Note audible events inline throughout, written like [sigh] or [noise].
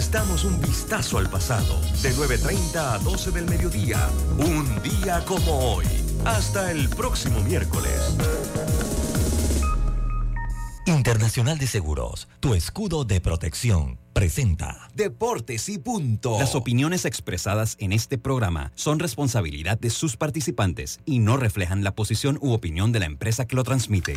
les damos un vistazo al pasado de 9.30 a 12 del mediodía. Un día como hoy. Hasta el próximo miércoles. Internacional de Seguros, tu escudo de protección, presenta Deportes y punto. Las opiniones expresadas en este programa son responsabilidad de sus participantes y no reflejan la posición u opinión de la empresa que lo transmite.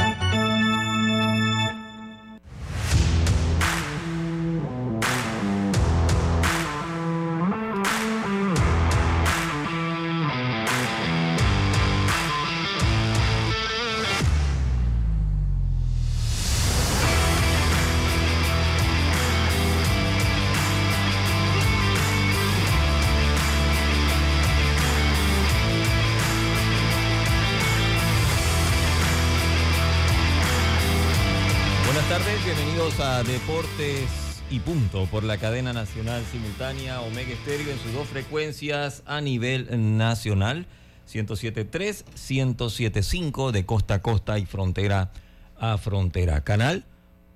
Deportes y Punto por la cadena nacional simultánea Omega Estéreo en sus dos frecuencias a nivel nacional, 107.3, 107.5 de costa a costa y frontera a frontera. Canal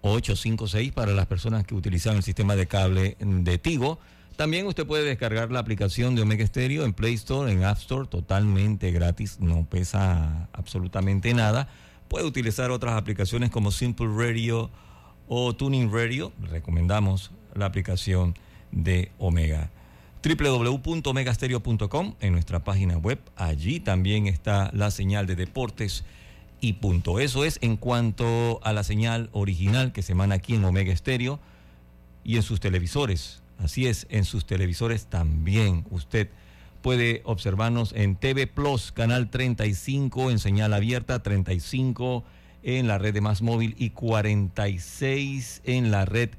856 para las personas que utilizan el sistema de cable de Tigo. También usted puede descargar la aplicación de Omega Estéreo en Play Store, en App Store, totalmente gratis, no pesa absolutamente nada. Puede utilizar otras aplicaciones como Simple Radio o Tuning Radio, recomendamos la aplicación de Omega. www.omegastereo.com en nuestra página web, allí también está la señal de deportes y punto. Eso es en cuanto a la señal original que se emana aquí en Omega Stereo y en sus televisores. Así es, en sus televisores también usted puede observarnos en TV Plus, canal 35, en señal abierta 35 en la red de Más Móvil y 46 en la red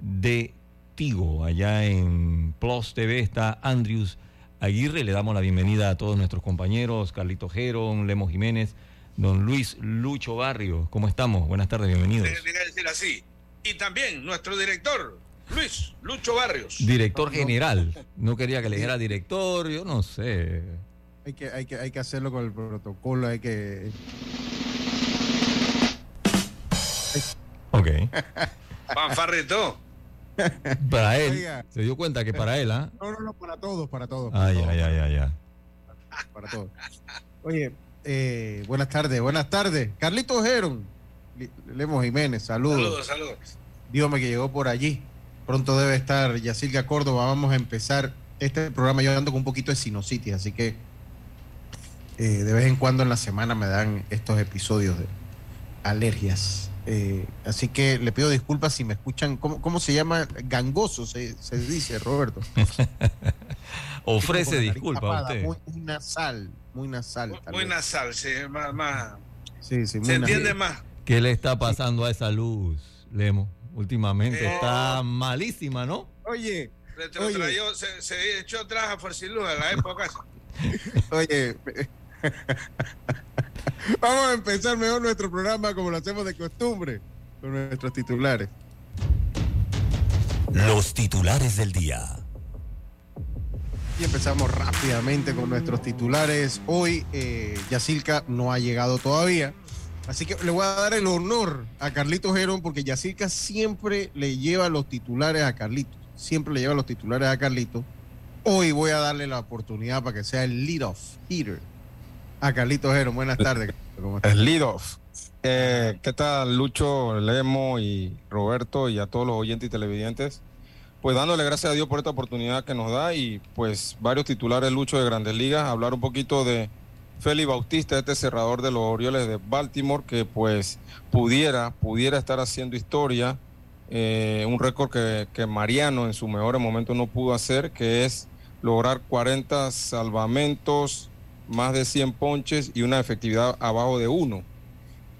de Tigo. Allá en Plus TV está Andrews Aguirre. Le damos la bienvenida a todos nuestros compañeros, Carlito Gerón, Lemo Jiménez, don Luis Lucho Barrio. ¿Cómo estamos? Buenas tardes, bienvenidos. Viene a decir así. Y también nuestro director, Luis Lucho Barrios. Director general. No quería que le dijera director, yo no sé. Hay que, hay que, hay que hacerlo con el protocolo, hay que Ok. [laughs] Fanfarrito. Para él. Se dio cuenta que para él, ¿ah? No, no, no, para todos, para todos. Ay, ay, ay, ay, ay. Para todos. Oye, eh, buenas tardes, buenas tardes. Carlito Geron, Lemos Jiménez, saludos. Saludos, saludos. Dígame que llegó por allí. Pronto debe estar Yacirga Córdoba. Vamos a empezar este programa. Yo ando con un poquito de sinusitis, así que eh, de vez en cuando en la semana me dan estos episodios de alergias. Eh, así que le pido disculpas si me escuchan. ¿Cómo, se llama? Gangoso se, dice, Roberto. [laughs] Ofrece disculpas usted. Muy, nasal, muy nasal. Muy, nasal, sí, más. sí, sí, se entiende más. ¿Qué le está pasando a esa luz, Lemo? Últimamente eh, está malísima, ¿no? Oye. Se, se, echó atrás a Forciluz en la época. [laughs] oye. [laughs] Vamos a empezar mejor nuestro programa como lo hacemos de costumbre, con nuestros titulares. Los titulares del día. Y empezamos rápidamente con nuestros titulares. Hoy eh, Yacilca no ha llegado todavía. Así que le voy a dar el honor a Carlito Gerón porque Yacilca siempre le lleva los titulares a Carlito. Siempre le lleva los titulares a Carlito. Hoy voy a darle la oportunidad para que sea el lead off hitter a Carlito Jero. Buenas tardes. El eh, ¿Qué tal, Lucho, Lemo y Roberto y a todos los oyentes y televidentes? Pues dándole gracias a Dios por esta oportunidad que nos da y pues varios titulares, Lucho, de Grandes Ligas. Hablar un poquito de Félix Bautista, este cerrador de los Orioles de Baltimore, que pues pudiera, pudiera estar haciendo historia. Eh, un récord que, que Mariano en su mejor momento no pudo hacer, que es lograr 40 salvamentos, más de 100 ponches y una efectividad abajo de 1.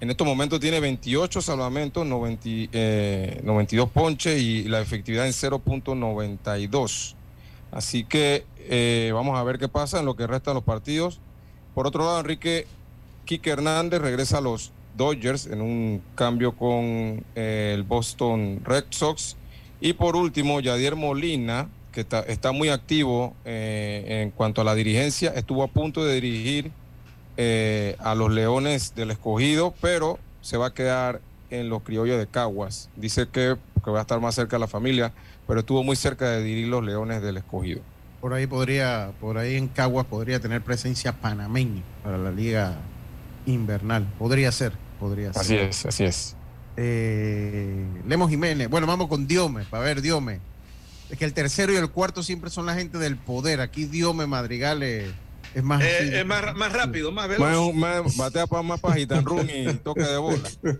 En estos momentos tiene 28 salvamentos, 92 eh, ponches y la efectividad en 0.92. Así que eh, vamos a ver qué pasa en lo que restan los partidos. Por otro lado, Enrique Quique Hernández regresa a los Dodgers en un cambio con eh, el Boston Red Sox Y por último, Yadier Molina, que está, está muy activo eh, en cuanto a la dirigencia, estuvo a punto de dirigir eh, a los Leones del Escogido, pero se va a quedar en los criollos de Caguas. Dice que, que va a estar más cerca de la familia, pero estuvo muy cerca de dirigir los Leones del Escogido. Por ahí podría, por ahí en Caguas podría tener presencia panameña para la liga invernal. Podría ser, podría ser. Así es, así es. Eh, Lemos Jiménez. Bueno, vamos con Diome, para ver, Diome. Es que el tercero y el cuarto siempre son la gente del poder. Aquí Diome Madrigal es, es más. Eh, así. es más, más rápido, más veloz. Más, más- batea para más pajita en run y toque de bola. [laughs]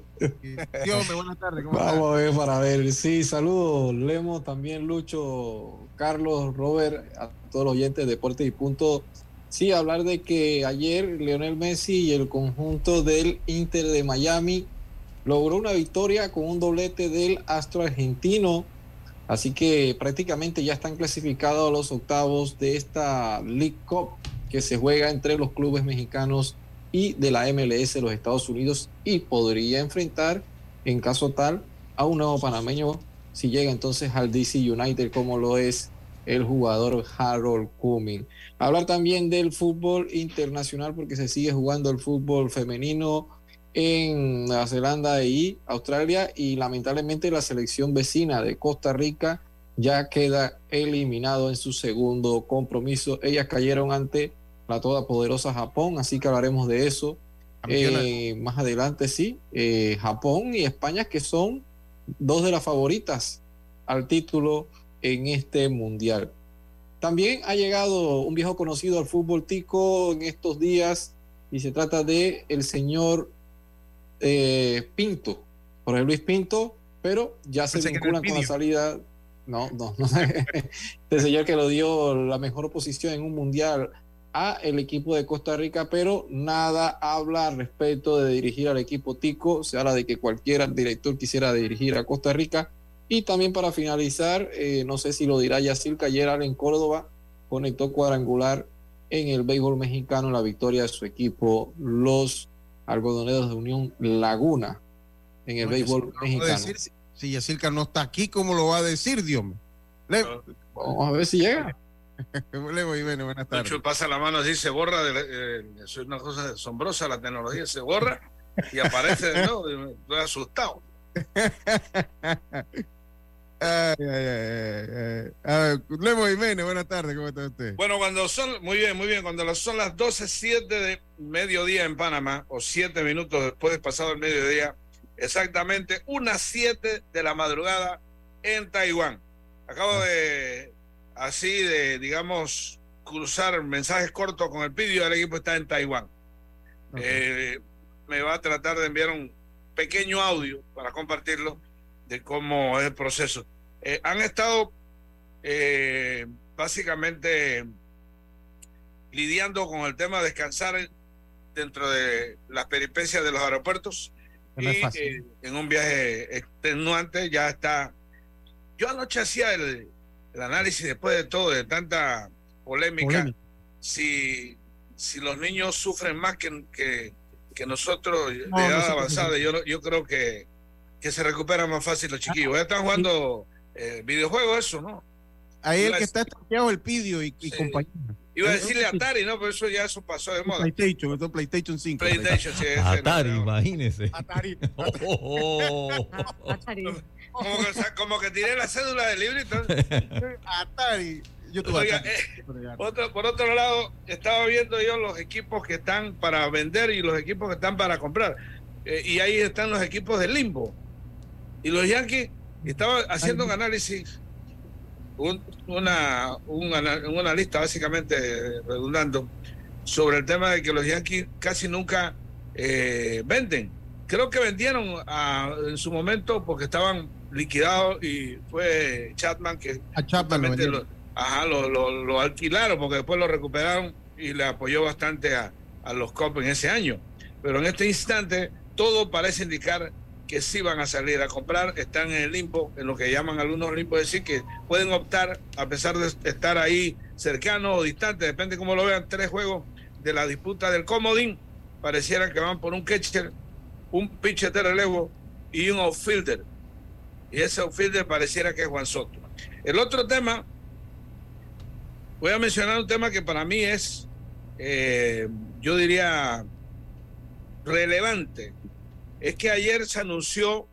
Diome, buenas tardes. Vamos a ver para ver. Sí, saludos, Lemo, también Lucho, Carlos, Robert, a todos los oyentes de Deportes y Punto. Sí, hablar de que ayer Leonel Messi y el conjunto del Inter de Miami logró una victoria con un doblete del astro argentino. Así que prácticamente ya están clasificados los octavos de esta League Cup que se juega entre los clubes mexicanos y de la MLS de los Estados Unidos y podría enfrentar en caso tal a un nuevo panameño si llega entonces al DC United como lo es el jugador Harold Cumming. Hablar también del fútbol internacional porque se sigue jugando el fútbol femenino en Nueva Zelanda y Australia y lamentablemente la selección vecina de Costa Rica ya queda eliminado en su segundo compromiso. Ellas cayeron ante la todopoderosa Japón, así que hablaremos de eso eh, más adelante, sí. Eh, Japón y España que son dos de las favoritas al título en este mundial. También ha llegado un viejo conocido al fútbol tico en estos días y se trata de el señor eh, Pinto, Jorge Luis Pinto, pero ya se Pensé vinculan con la salida. No, no, no. [laughs] este señor que lo dio la mejor posición en un mundial a el equipo de Costa Rica, pero nada habla al respecto de dirigir al equipo Tico. Se habla de que cualquier director quisiera dirigir a Costa Rica. Y también para finalizar, eh, no sé si lo dirá Yacil, ayer en Córdoba conectó cuadrangular en el béisbol mexicano en la victoria de su equipo, los algodoneros de Unión Laguna, en el No, béisbol no mexicano. decir si- Yacirca no está aquí, ¿cómo lo va a decir, Diome? Le- Vamos a ver si llega. [laughs] Lemo Jiménez, buenas tardes. Pasa la mano así, se borra. De, la- eh, eso es una cosa asombrosa, la tecnología se borra y aparece de nuevo. y me- Estoy asustado. [laughs] Ay, ay, ay. A ver, Lemo Jiménez, buenas tardes, ¿cómo está usted? Bueno, cuando son, muy bien, muy bien, cuando son las 12.07 de mediodía en Panamá, o 7 minutos después de pasado el mediodía, exactamente unas 7 de la madrugada en Taiwán. Acabo de, así de, digamos, cruzar mensajes cortos con el pidio, el equipo está en Taiwán. Eh, me va a tratar de enviar un pequeño audio para compartirlo de cómo es el proceso. Eh, han estado eh, básicamente lidiando con el tema de descansar dentro de las peripecias de los aeropuertos no y eh, en un viaje extenuante ya está. Yo anoche hacía el, el análisis después de todo, de tanta polémica, Polémica. si, si los niños sufren más que, que, que nosotros de edad avanzada. Yo, yo creo que, que se recuperan más fácil los chiquillos. Ya están jugando eh, videojuegos, eso, ¿no? Ahí el que está estoqueado el Pidio y, y Sí. compañía. Iba a decirle Atari, ¿no? Pero eso ya eso pasó de moda. PlayStation, esto es PlayStation 5. PlayStation, sí. Atari, no, imagínese. Atari. [laughs] Oh, Como que, como que tiré la cédula del librito. Atari. Yo tuve Oiga, Atari. eh, Otro, por otro lado, estaba viendo yo los equipos que están para vender y los equipos que están para comprar. Eh, y ahí están los equipos del limbo. Y los Yankees, estaba haciendo un análisis, un, una, un, ana- un analista básicamente redundando, sobre el tema de que los Yankees casi nunca eh, venden. Creo que vendieron a- en su momento porque estaban liquidados y fue Chapman que A Chapman lo ajá, lo, lo- lo alquilaron porque después lo recuperaron y le apoyó bastante a, a los Cubs en ese año. Pero en este instante todo parece indicar que sí van a salir a comprar, están en el limbo, en lo que llaman algunos limbo, es decir, que pueden optar, a pesar de estar ahí cercanos o distantes, depende cómo lo vean, tres juegos de la disputa del comodín, pareciera que van por un catcher, un pitcher de relevo y un outfielder. Y ese outfielder pareciera que es Juan Soto. El otro tema, voy a mencionar un tema que para mí es, eh, yo diría, relevante. Es que ayer se anunció,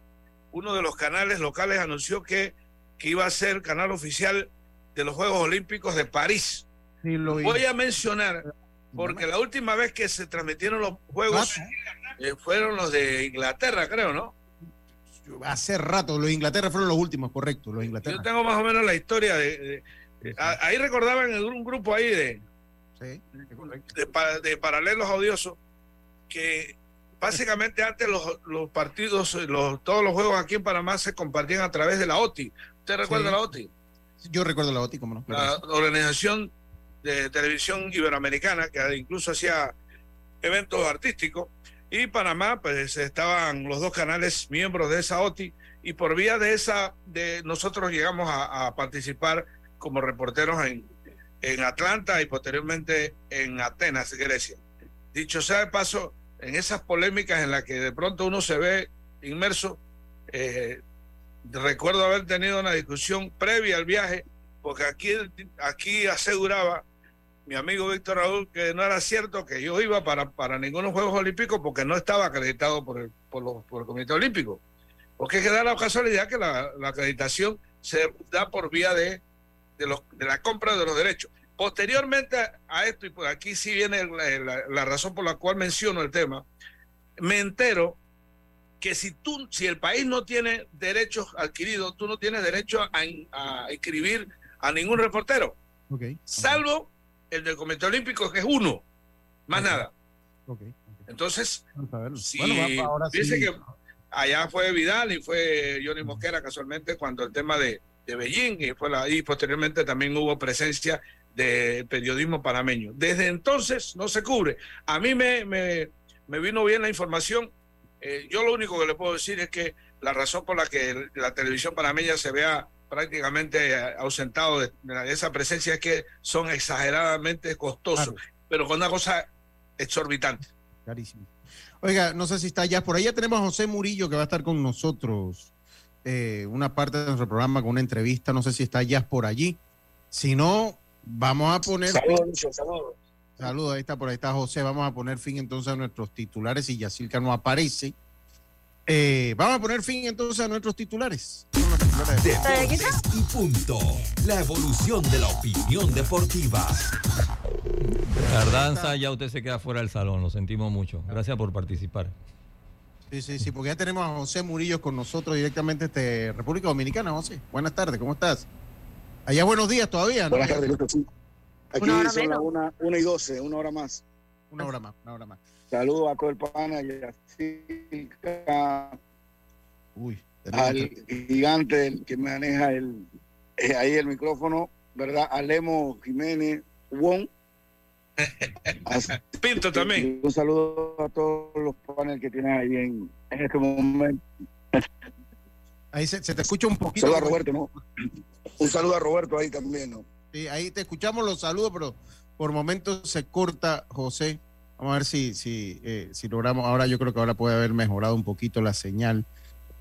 uno de los canales locales anunció que, que iba a ser canal oficial de los Juegos Olímpicos de París. Voy a mencionar, porque la última vez que se transmitieron los Juegos eh, fueron los de Inglaterra, creo, ¿no? Hace rato, los de Inglaterra fueron los últimos, correcto, los de Inglaterra. Yo tengo más o menos la historia de... ahí recordaban un grupo ahí de, de, de, paralelos odiosos que básicamente antes los, los partidos, los, todos los juegos aquí en Panamá se compartían a través de la OTI. ¿Usted recuerda la OTI? Yo recuerdo la OTI, ¿cómo no? La Organización de Televisión Iberoamericana, que incluso hacía eventos artísticos. Y Panamá, pues estaban los dos canales miembros de esa OTI y por vía de esa, de nosotros llegamos a, participar como reporteros en, en Atlanta y posteriormente en Atenas, Grecia. Dicho sea de paso, en esas polémicas en las que de pronto uno se ve inmerso, eh, recuerdo haber tenido una discusión previa al viaje, porque aquí, aquí aseguraba mi amigo Víctor Raúl que no era cierto que yo iba para, para ninguno Juegos Olímpicos porque no estaba acreditado por el, por, los, por el Comité Olímpico. Porque es que da la casualidad que la, acreditación se da por vía de, de, los, de la compra de los derechos. Posteriormente a esto, y por aquí sí viene la, la, razón por la cual menciono el tema, me entero que si tú, si el país no tiene derechos adquiridos, tú no tienes derecho a, a inscribir a ningún reportero. Okay. Salvo el del Comité Olímpico, que es uno, más nada. Entonces, si dice que allá fue Vidal y fue Johnny Mosquera casualmente cuando el tema de, de Beijing y, fue la, y posteriormente también hubo presencia del periodismo panameño. Desde entonces no se cubre. A mí me, me, me vino bien la información. Eh, yo lo único que le puedo decir es que la razón por la que la televisión panameña se vea prácticamente ausentado de, esa presencia es que son exageradamente costosos, pero con una cosa exorbitante. Carísimo. Oiga, no sé si está allá. Por allá tenemos a José Murillo que va a estar con nosotros eh, una parte de nuestro programa con una entrevista. No sé si está allá por allí. Si no, vamos a poner. Saludos, saludos. Saludos, ahí está, por ahí está José. Vamos a poner fin entonces a nuestros titulares y Yacirca no aparece. Eh, vamos a poner fin entonces a nuestros titulares. Deportes y punto. La evolución de la opinión deportiva. Tardanza, ya usted se queda fuera del salón, lo sentimos mucho. Gracias por participar. Sí, sí, sí, porque ya tenemos a José Murillo con nosotros directamente de República Dominicana, José. Buenas tardes, ¿cómo estás? Allá buenos días todavía, ¿no? Buenas tardes, Aquí son las 1 y 12, una hora más. Una hora más, una hora más. Saludos a todo el pana, Uy, al gigante que maneja el eh, ahí el micrófono, ¿verdad? A Lemo Jiménez Wong. [laughs] Pinto también. Un saludo a todos los paneles que tienen ahí en, este momento. Ahí se, te escucha un poquito. Saludo a Roberto, ¿no? Un saludo a Roberto ahí también, ¿no? Sí, ahí te escuchamos los saludos, pero por momentos se corta, José. Vamos a ver si, si, eh, si logramos. Ahora yo creo que ahora puede haber mejorado un poquito la señal.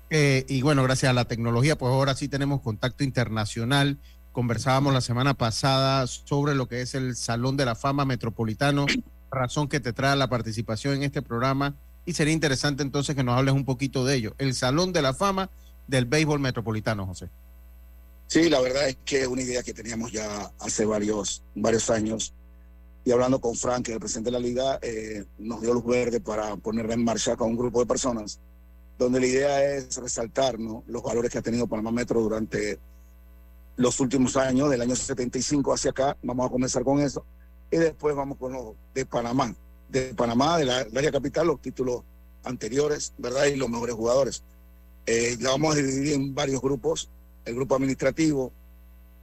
Eh, y bueno, gracias a la tecnología, pues ahora sí tenemos contacto internacional. Conversábamos la semana pasada sobre lo que es el Salón de la Fama Metropolitano, razón que te trae la participación en este programa. Y sería interesante entonces que nos hables un poquito de ello. El Salón de la Fama del Béisbol Metropolitano, José. Sí, la verdad es que es una idea que teníamos ya hace varios, varios años y hablando con Frank, el presidente de la liga, eh, nos dio luz verde para ponerla en marcha con un grupo de personas, donde la idea es resaltar ¿no? los valores que ha tenido Panamá Metro durante los últimos años, del año 75 hacia acá. Vamos a comenzar con eso. Y después vamos con lo de Panamá, de Panamá, de la, área capital, los títulos anteriores, ¿verdad? Y los mejores jugadores. Eh, la vamos a dividir en varios grupos, el grupo administrativo,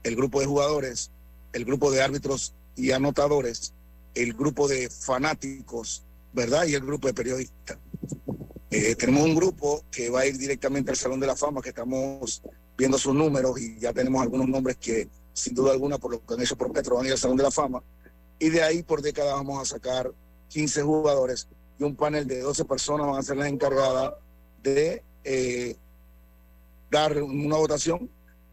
el grupo de jugadores, el grupo de árbitros y anotadores, el grupo de fanáticos, ¿verdad? Y el grupo de periodistas. Eh, tenemos un grupo que va a ir directamente al Salón de la Fama, que estamos viendo sus números y ya tenemos algunos nombres que, sin duda alguna, por lo que han hecho por Petro, van a ir al Salón de la Fama. Y de ahí por década vamos a sacar 15 jugadores y un panel de 12 personas van a ser las encargadas de, eh, dar una votación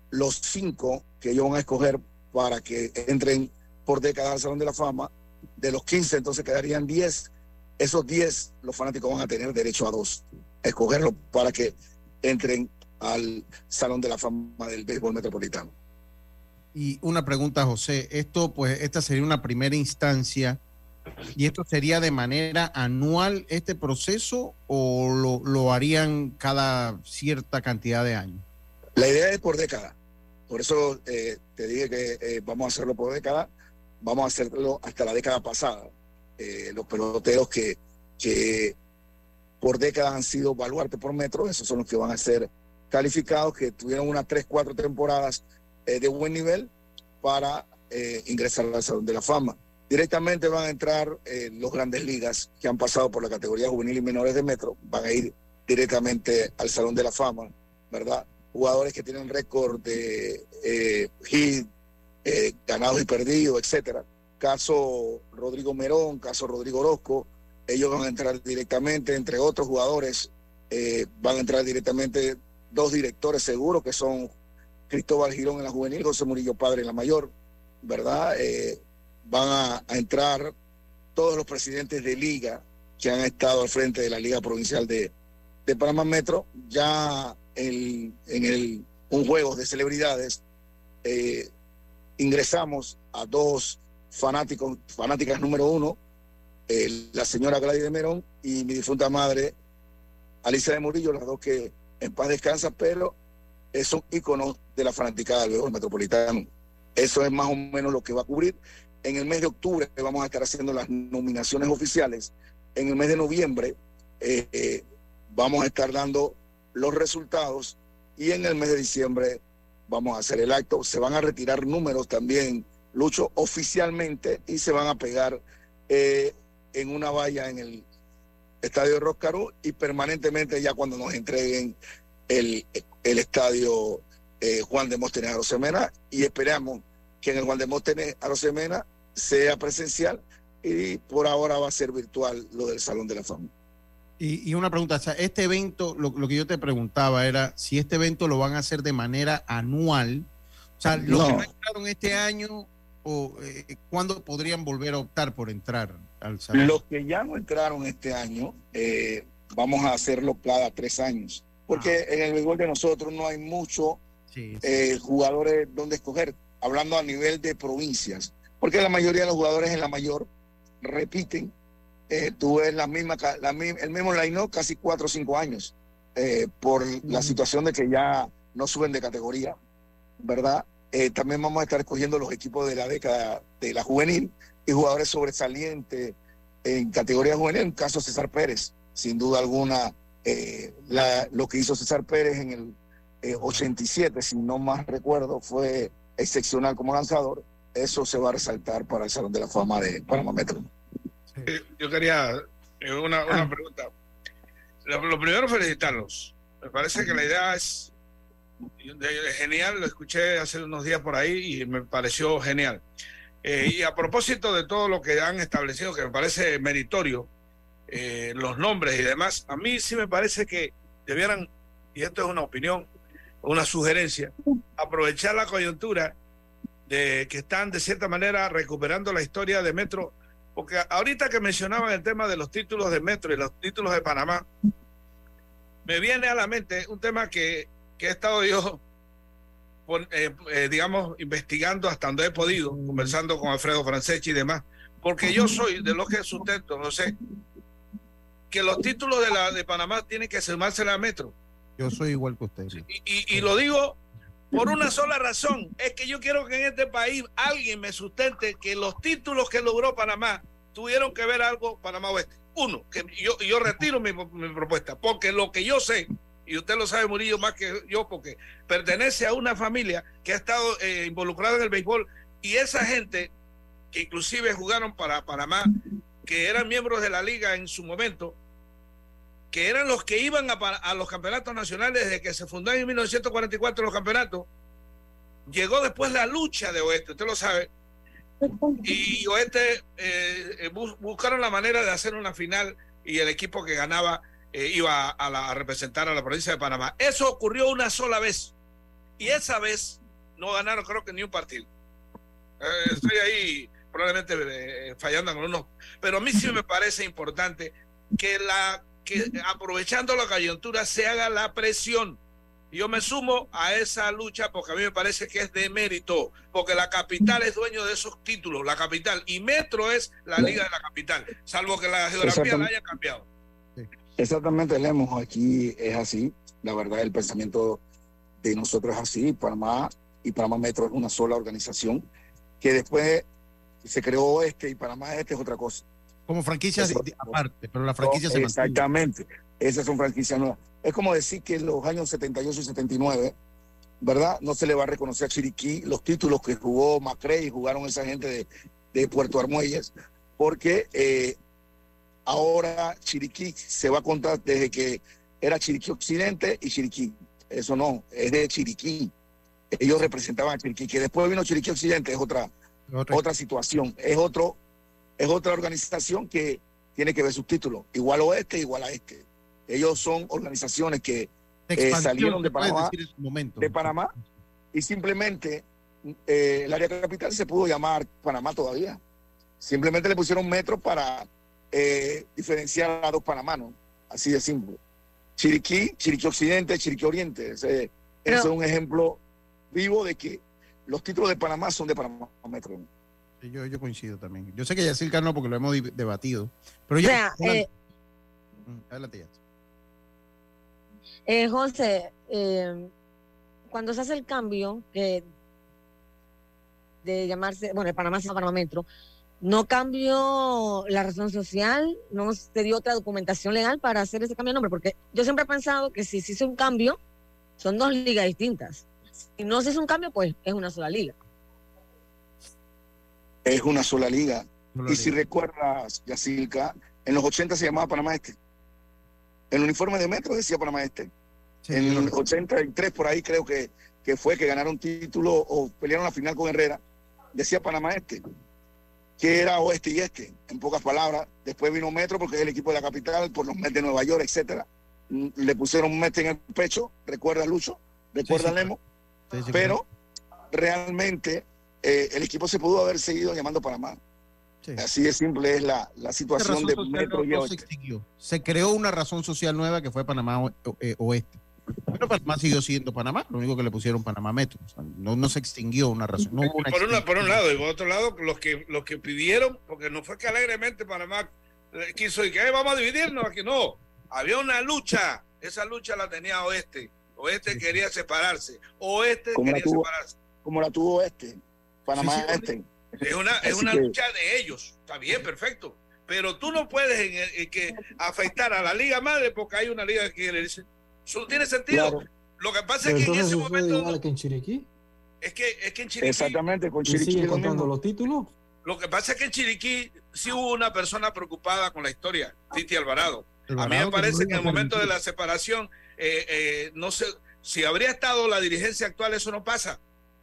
los cinco que ellos van a escoger para que entren por década al Salón de la Fama. De los 15, entonces quedarían 10. Esos 10, los fanáticos van a tener derecho a dos. Escogerlos para que entren al Salón de la Fama del Béisbol Metropolitano. Y una pregunta, José. Esto, pues, esta sería una primera instancia. ¿Y esto sería de manera anual este proceso o lo, lo harían cada cierta cantidad de años? La idea es por década. Por eso eh, te dije que eh, vamos a hacerlo por década. Vamos a hacerlo hasta la década pasada. Eh, los peloteros que, que por década han sido baluarte por metro, esos son los que van a ser calificados, que tuvieron unas tres, cuatro temporadas de buen nivel para ingresar al Salón de la Fama. Directamente van a entrar los grandes ligas que han pasado por la categoría juvenil y menores de metro, van a ir directamente al Salón de la Fama, ¿verdad? jugadores que tienen récord de eh, hit, eh, ganados y perdidos, etcétera. Caso Rodrigo Merón, caso Rodrigo Orozco, ellos van a entrar directamente, entre otros jugadores, eh, van a entrar directamente dos directores seguros, que son Cristóbal Girón en la juvenil, José Murillo Padre en la mayor, ¿verdad? Van a, entrar todos los presidentes de liga que han estado al frente de la Liga Provincial de, de Panamá Metro. Ya en, el, un juego de celebridades, eh, ingresamos a dos fanáticos, fanáticas número uno, la señora Gladys de Merón y mi difunta madre, Alicia de Murillo, las dos que en paz descansan, pero son íconos de la fanaticada del metropolitano. Eso es más o menos lo que va a cubrir. En el mes de octubre vamos a estar haciendo las nominaciones oficiales. En el mes de noviembre eh, eh, vamos a estar dando los resultados y en el mes de diciembre vamos a hacer el acto. Se van a retirar números también, Lucho, oficialmente y se van a pegar eh, en una valla en el estadio de Roscarú y permanentemente ya cuando nos entreguen el, el estadio Juan de Móstenes a Rosemena y esperamos que en el Juan de Móstenes a Rosemena sea presencial y por ahora va a ser virtual lo del Salón de la Fama. Y, una pregunta, o sea, este evento, lo, que yo te preguntaba era si este evento lo van a hacer de manera anual, o sea, los que no entraron este año, o eh, cuándo podrían volver a optar por entrar al salón. Los que ya no entraron este año, eh, vamos a hacerlo cada tres años, porque ah. en el béisbol de nosotros no hay muchos eh, jugadores donde escoger, hablando a nivel de provincias, porque la mayoría de los jugadores en la mayor repiten eh, tuve la misma, el mismo line casi cuatro o cinco años eh, por la situación de que ya no suben de categoría, ¿verdad? Eh, también vamos a estar escogiendo los equipos de la década de la juvenil y jugadores sobresalientes en categoría juvenil, en caso César Pérez, sin duda alguna, lo que hizo César Pérez en el 87, si no más recuerdo, fue excepcional como lanzador. Eso se va a resaltar para el Salón de la Fama de Panamá Metro. Eh, yo quería eh, una, una ah. pregunta. Lo, primero, felicitarlos. Me parece que la idea es genial. Lo escuché hace unos días por ahí y me pareció genial. Eh, y a propósito de todo lo que han establecido, que me parece meritorio, los nombres y demás, a mí sí me parece que debieran, y esto es una opinión, una sugerencia, aprovechar la coyuntura de que están de cierta manera recuperando la historia de Metro porque ahorita que mencionaban el tema de los títulos de Metro y los títulos de Panamá, me viene a la mente un tema que, he estado yo, eh, eh, digamos, investigando hasta donde he podido, conversando con Alfredo Franceschi y demás, porque yo soy de los que sustento, no sé, que los títulos de, la, de Panamá tienen que sumarse a Metro. Yo soy igual que usted. y lo digo por una sola razón, es que yo quiero que en este país alguien me sustente que los títulos que logró Panamá tuvieron que ver algo Panamá Oeste. Uno, que yo, yo retiro mi, propuesta, porque lo que yo sé, y usted lo sabe Murillo más que yo, porque pertenece a una familia que ha estado eh, involucrada en el béisbol, y esa gente que inclusive jugaron para Panamá, que eran miembros de la liga en su momento, que eran los que iban a, los campeonatos nacionales desde que se fundaron en 1944 los campeonatos, llegó después la lucha de Oeste, usted lo sabe, y Oeste eh, eh buscaron la manera de hacer una final y el equipo que ganaba eh, iba a, representar a la provincia de Panamá. Eso ocurrió una sola vez. Y esa vez no ganaron creo que ni un partido. Estoy ahí probablemente fallando con unos. Pero a mí sí me parece importante que, la, que aprovechando la coyuntura se haga la presión. Yo me sumo a esa lucha porque a mí me parece que es de mérito, porque la capital es dueño de esos títulos, la capital, y Metro es la liga de la capital, salvo que la geografía la haya cambiado. Exactamente, Lemos, aquí es así. La verdad, el pensamiento de nosotros es así. Panamá y Panamá Metro es una sola organización que después se creó este y Panamá Este es otra cosa. Como franquicias aparte, pero la franquicia se Exactamente, esas son franquicias nuevas. Es como decir que en los años 78 y 79, ¿verdad? No se le va a reconocer a Chiriquí los títulos que jugó Macrey y jugaron esa gente de, de Puerto Armuelles, porque eh, ahora Chiriquí se va a contar desde que era Chiriquí Occidente y Chiriquí. Eso no, es de Chiriquí. Ellos representaban a Chiriquí, que después vino Chiriquí Occidente, es otra, otra. situación, es otro, es otra organización que tiene que ver sus títulos, igual oeste, igual a este. Ellos son organizaciones que eh, salieron de Panamá, de Panamá y simplemente eh, el área capital se pudo llamar Panamá todavía. Simplemente le pusieron metro para eh, diferenciar a dos panamanos, así de simple. Chiriquí, Chiriquí Occidente, Chiriquí Oriente. Ese, es un ejemplo vivo de que los títulos de Panamá son de Panamá Metro. Yo, yo coincido también. Yo sé que ya el no porque lo hemos debatido. Pero ya. Eh, mm, adelante ya. Eh, José, eh, cuando se hace el cambio de llamarse, bueno, el Panamá se llama Panamá Metro, no cambió la razón social, no se dio otra documentación legal para hacer ese cambio de nombre, porque yo siempre he pensado que si se hizo un cambio, son dos ligas distintas. Si no se hizo un cambio, pues es una sola liga. Es una sola liga. y si recuerdas, Yacilca, en los 80 se llamaba Panamá Este. El uniforme de Metro decía Panamá Este. en los 83 por ahí creo que, que fue que ganaron título o pelearon la final con Herrera, decía Panamá Este que era oeste y este, en pocas palabras. Después vino Metro porque es el equipo de la capital, por los Mets de Nueva York, etcétera. Mm, le pusieron Mets en el pecho, recuerda Lucho, recuerda Lemo. pero realmente eh, el equipo se pudo haber seguido llamando Panamá. Así de simple es la, la situación de Metro y se, se creó una razón social nueva que fue Panamá eh, Oeste. Pero Panamá siguió siendo Panamá, lo único que le pusieron Panamá Metro. no, no se extinguió una razón. por, un lado, y por otro lado, los que, los que pidieron, porque no fue que alegremente Panamá eh, quiso y que vamos a dividirnos, aquí no. Había una lucha, esa lucha la tenía Oeste. Oeste quería separarse, Oeste quería separarse. Como la tuvo Este, Panamá Este. Es una, es una lucha de ellos, está bien, perfecto. Pero tú no puedes que afectar a la Liga Madre porque hay una liga que quiere decir eso tiene sentido. Lo que pasa es que en ese momento. Igual que en Chiriquí? Es que, es que en Chiriquí. Exactamente, con Chiriquí. ¿Sigue contando los títulos? Lo que pasa es que en Chiriquí sí hubo una persona preocupada con la historia, Titi Alvarado. A mí me parece que en el momento de la separación, eh, eh, no sé, si habría estado la dirigencia actual, eso no pasa.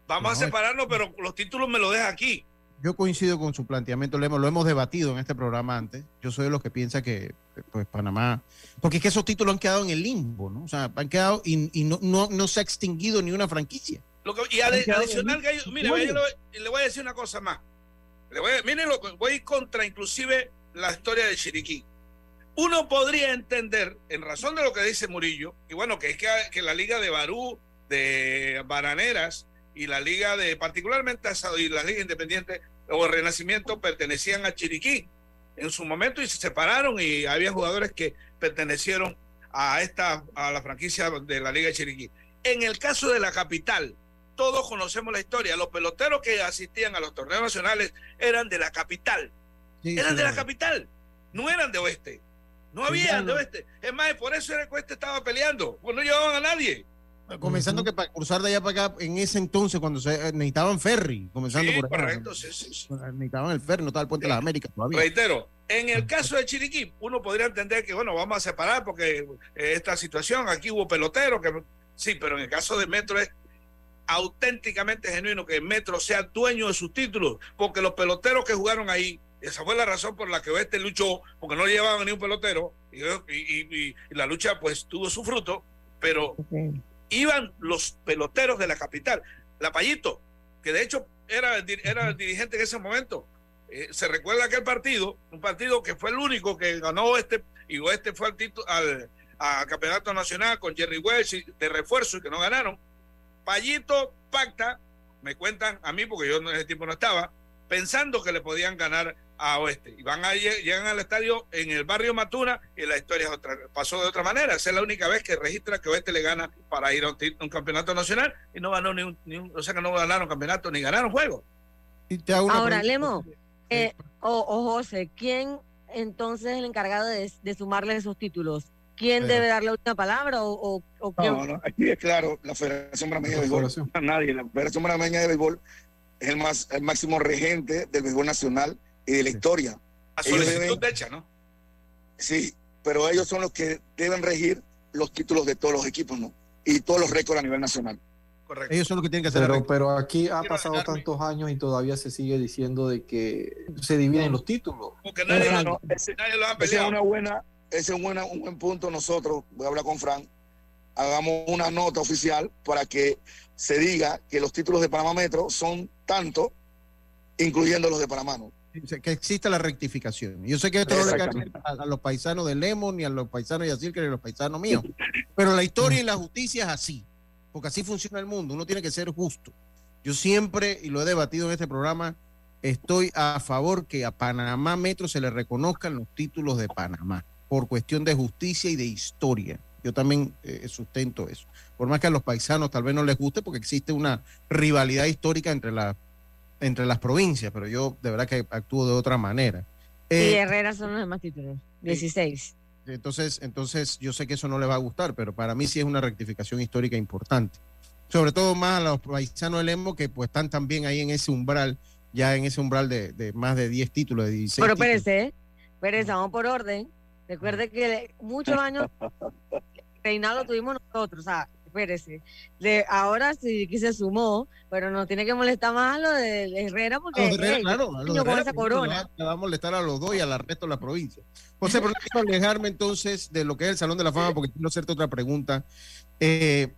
Vamos a separarnos, pero los títulos me los deja aquí yo coincido con su planteamiento, lo hemos, lo hemos debatido en este programa antes. Yo soy de los que piensa que pues Panamá, porque es que esos títulos han quedado en el limbo, ¿no? O sea, han quedado y, no, no, se ha extinguido ni una franquicia. y adicional, mire, le, voy a decir una cosa más. Le voy miren, lo, voy a ir contra inclusive la historia de Chiriquí. Uno podría entender, en razón de lo que dice Murillo, y bueno, que es que, que la liga de Barú, de Bananeras, y la liga de, particularmente y la liga independiente o Renacimiento pertenecían a Chiriquí en su momento y se separaron y había jugadores que pertenecieron a esta a la franquicia de la liga de Chiriquí. En el caso de la capital, todos conocemos la historia. Los peloteros que asistían a los torneos nacionales eran de la capital. eran de la capital, no eran de oeste. No había de oeste. Es más, por eso era que oeste estaba peleando, pues no llevaban a nadie. Comenzando que para cruzar de allá para acá, en ese entonces, cuando se eh, necesitaban ferry, comenzando por Correcto, sí, sí, Necesitaban el ferry, no estaba el puente de las Américas todavía. Reitero, en el caso de Chiriquí, uno podría entender que, bueno, vamos a separar porque eh, esta situación, aquí hubo peloteros, que sí, pero en el caso de Metro es auténticamente genuino que Metro sea dueño de sus títulos, porque los peloteros que jugaron ahí, esa fue la razón por la que Oeste luchó, porque no llevaban ni un pelotero, y, y- y la lucha pues tuvo su fruto, pero iban los peloteros de la capital. La Payito, que de hecho era, era el dirigente en ese momento, eh, se recuerda aquel partido, un partido que fue el único que ganó Oeste, y Oeste fue al, título, al, campeonato nacional con Jerry Welsh de refuerzo y que no ganaron. Payito pacta, me cuentan a mí, porque yo en ese tiempo no estaba, pensando que le podían ganar a Oeste. Y van a, lle- llegan al estadio en el barrio Matuna y la historia es otra, pasó de otra manera. Esa es la única vez que registra que Oeste le gana para ir a un, un campeonato nacional y no ganó ni un, ni un- o sea que no ganaron campeonato ni ganaron juego. Y te hago una Ahora, pregunta. Lemo, eh, o, o José, ¿quién entonces es el encargado de, de sumarle esos títulos? ¿Quién Eh. debe dar la última palabra o, o, o quién? No, no, aquí es claro, la Federación Panameña de Béisbol, nadie, la Federación Panameña de Béisbol es el, más, el máximo regente del béisbol nacional y de la historia. A solicitud deben- de hecha, ¿no? Sí, pero ellos son los que deben regir los títulos de todos los equipos, ¿no? Y todos los récords a nivel nacional. Correcto. Ellos son los que tienen que hacer Pero, aquí ha Quiero pasado tantos años y todavía se sigue diciendo de que se dividen los títulos. Porque nadie, No, lo, no, ese- nadie lo ha Ese es peleado. una buena, ese es buena, un buen punto. Nosotros, voy a hablar con Frank, hagamos una nota oficial para que se diga que los títulos de Panamá Metro son tanto, incluyendo los de Panamá. ¿no? Que exista la rectificación. Yo sé que esto no le cae a, a los paisanos de Lemon, ni a los paisanos de Yacirca, ni a los paisanos míos. Pero la historia y la justicia es así, porque así funciona el mundo. Uno tiene que ser justo. Yo siempre, y lo he debatido en este programa, estoy a favor que a Panamá Metro se le reconozcan los títulos de Panamá, por cuestión de justicia y de historia. Yo también eh, sustento eso. Por más que a los paisanos tal vez no les guste, porque existe una rivalidad histórica entre las entre las provincias, pero yo de verdad que actúo de otra manera. y Eh, Herrera son los demás títulos. 16. entonces, entonces yo sé que eso no le va a gustar, pero para mí sí es una rectificación histórica importante. Sobre todo más a los paisanos del Emo que pues están también ahí en ese umbral, ya en ese umbral de, de más de 10 títulos, de 16 Pero espérese, ¿eh? espérese, vamos por orden. Recuerde que muchos años [laughs] reinado lo tuvimos nosotros, o sea, espérese. De, ahora sí que se sumó, pero nos tiene que molestar más lo de Herrera A porque los de Herrera, hey, claro, a con Herrera, esa corona. va- le va a molestar a los dos y al resto de la provincia. José, pero no quiero alejarme entonces de lo que es el Salón de la Fama porque quiero hacerte otra pregunta. Eh,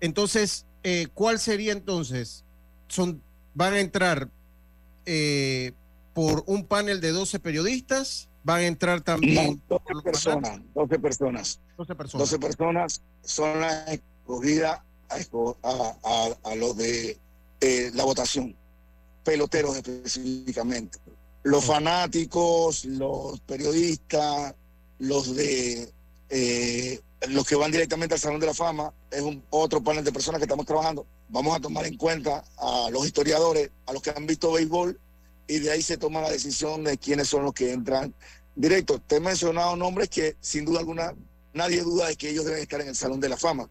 entonces, eh, ¿cuál sería entonces? Son, ¿Van a entrar eh, por un panel de 12 periodistas? ¿Van a entrar también No, por 12 los personas, 12 personas. 12 personas? 12 personas son las escogidas a, esco- a, a- a los de eh, la votación, peloteros específicamente. Los fanáticos, los periodistas, los de eh, los que van directamente al Salón de la Fama, es un otro panel de personas que estamos trabajando. Vamos a tomar en cuenta a los historiadores, a los que han visto béisbol, y de ahí se toma la decisión de quiénes son los que entran directo. Te he mencionado nombres que sin duda alguna nadie duda de que ellos deben estar en el Salón de la Fama.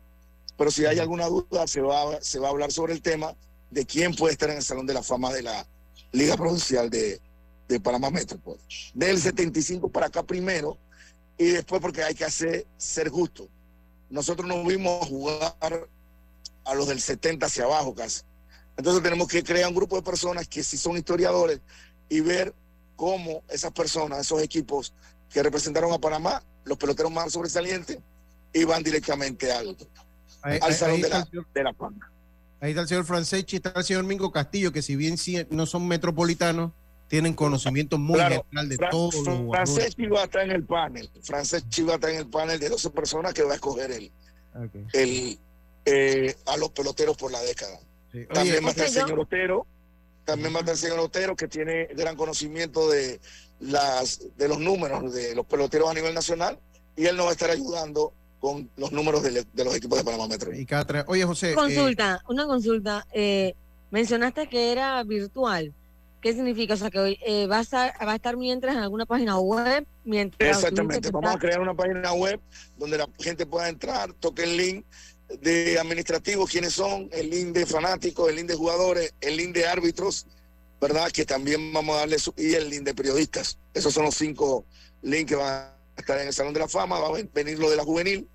Pero si hay alguna duda, se va, se va a hablar sobre el tema de quién puede estar en el Salón de la Fama de la Liga Provincial de, de Panamá Metro. pues. Del 75 para acá primero, y después porque hay que hacer, ser justo. Nosotros nos vimos jugar a los del 70 hacia abajo casi. Entonces tenemos que crear un grupo de personas que si son historiadores y ver cómo esas personas, esos equipos que representaron a Panamá, los peloteros más sobresalientes, iban directamente al, Ahí- al ahí- Salón ahí de la, el señor- de la Fama. Ahí está el señor Franceschi, está el señor Mingo Castillo, que si bien sí no son metropolitanos, tienen conocimiento muy Claro, general de jugadores. Franceschi va a estar en el panel. Franceschi va a estar en el panel de 12 personas que va a escoger el, Ok, el, eh, a los peloteros por la década. sí. Oye, También va a estar el José, yo- señor Otero, también va a estar el señor Otero, que tiene gran conocimiento de las de los números de los peloteros a nivel nacional, y él nos va a estar ayudando con los números de, de los equipos de Panamá Metro. y Catra- Oye, José. eh, Consulta, una consulta. Eh, mencionaste que era virtual. ¿Qué significa? O sea, que hoy eh, va, a estar, va a estar mientras en alguna página web, mientras... Exactamente, vamos a crear una página web donde la gente pueda entrar, toque el link de administrativos, quiénes son, el link de fanáticos, el link de jugadores, el link de árbitros, ¿verdad? Que también vamos a darle, su- y el link de periodistas. Esos son los cinco links que van a estar en el Salón de la Fama, va a venir lo de la juvenil,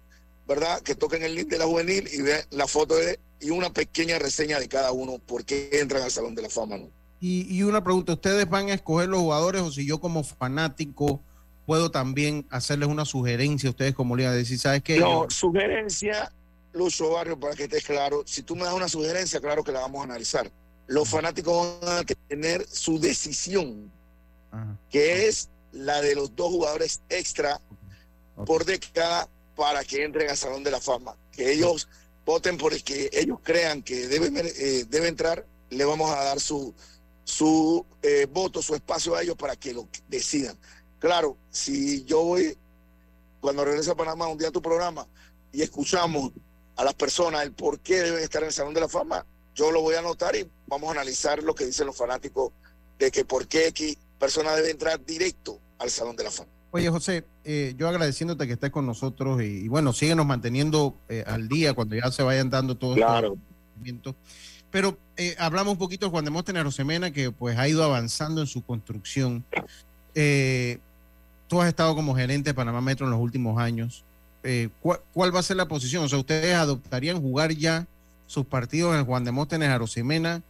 ¿verdad? Que toquen el link de la juvenil y vean la foto de, y una pequeña reseña de cada uno, por qué entran al Salón de la Fama, ¿no? Y, y una pregunta, ¿ustedes van a escoger los jugadores o si yo como fanático puedo también hacerles una sugerencia a ustedes como liga, decir, ¿sabes qué? No, sugerencia, Lucho Barrio, para que estés claro, si tú me das una sugerencia, claro que la vamos a analizar. Los fanáticos van a tener su decisión, que es la de los dos jugadores extra por década para que entren al Salón de la Fama. Que ellos voten por el que ellos crean que debe, eh, debe entrar, le vamos a dar su, su eh, voto, su espacio a ellos para que lo decidan. Claro, si yo voy, cuando regrese a Panamá un día a tu programa y escuchamos a las personas el por qué deben estar en el Salón de la Fama, yo lo voy a anotar y vamos a analizar lo que dicen los fanáticos de que por qué X persona debe entrar directo al Salón de la Fama. Oye, José, eh, yo agradeciéndote que estés con nosotros y, bueno, síguenos manteniendo eh, al día cuando ya se vayan dando todos claro. estos Pero eh, hablamos un poquito de Juan de Móstenes Rosemena, que pues ha ido avanzando en su construcción. tú has estado como gerente de Panamá Metro en los últimos años. ¿Cuál, ¿cuál, va a ser la posición? O sea, ¿ustedes adoptarían jugar ya sus partidos en Juan de Móstenes Rosemena?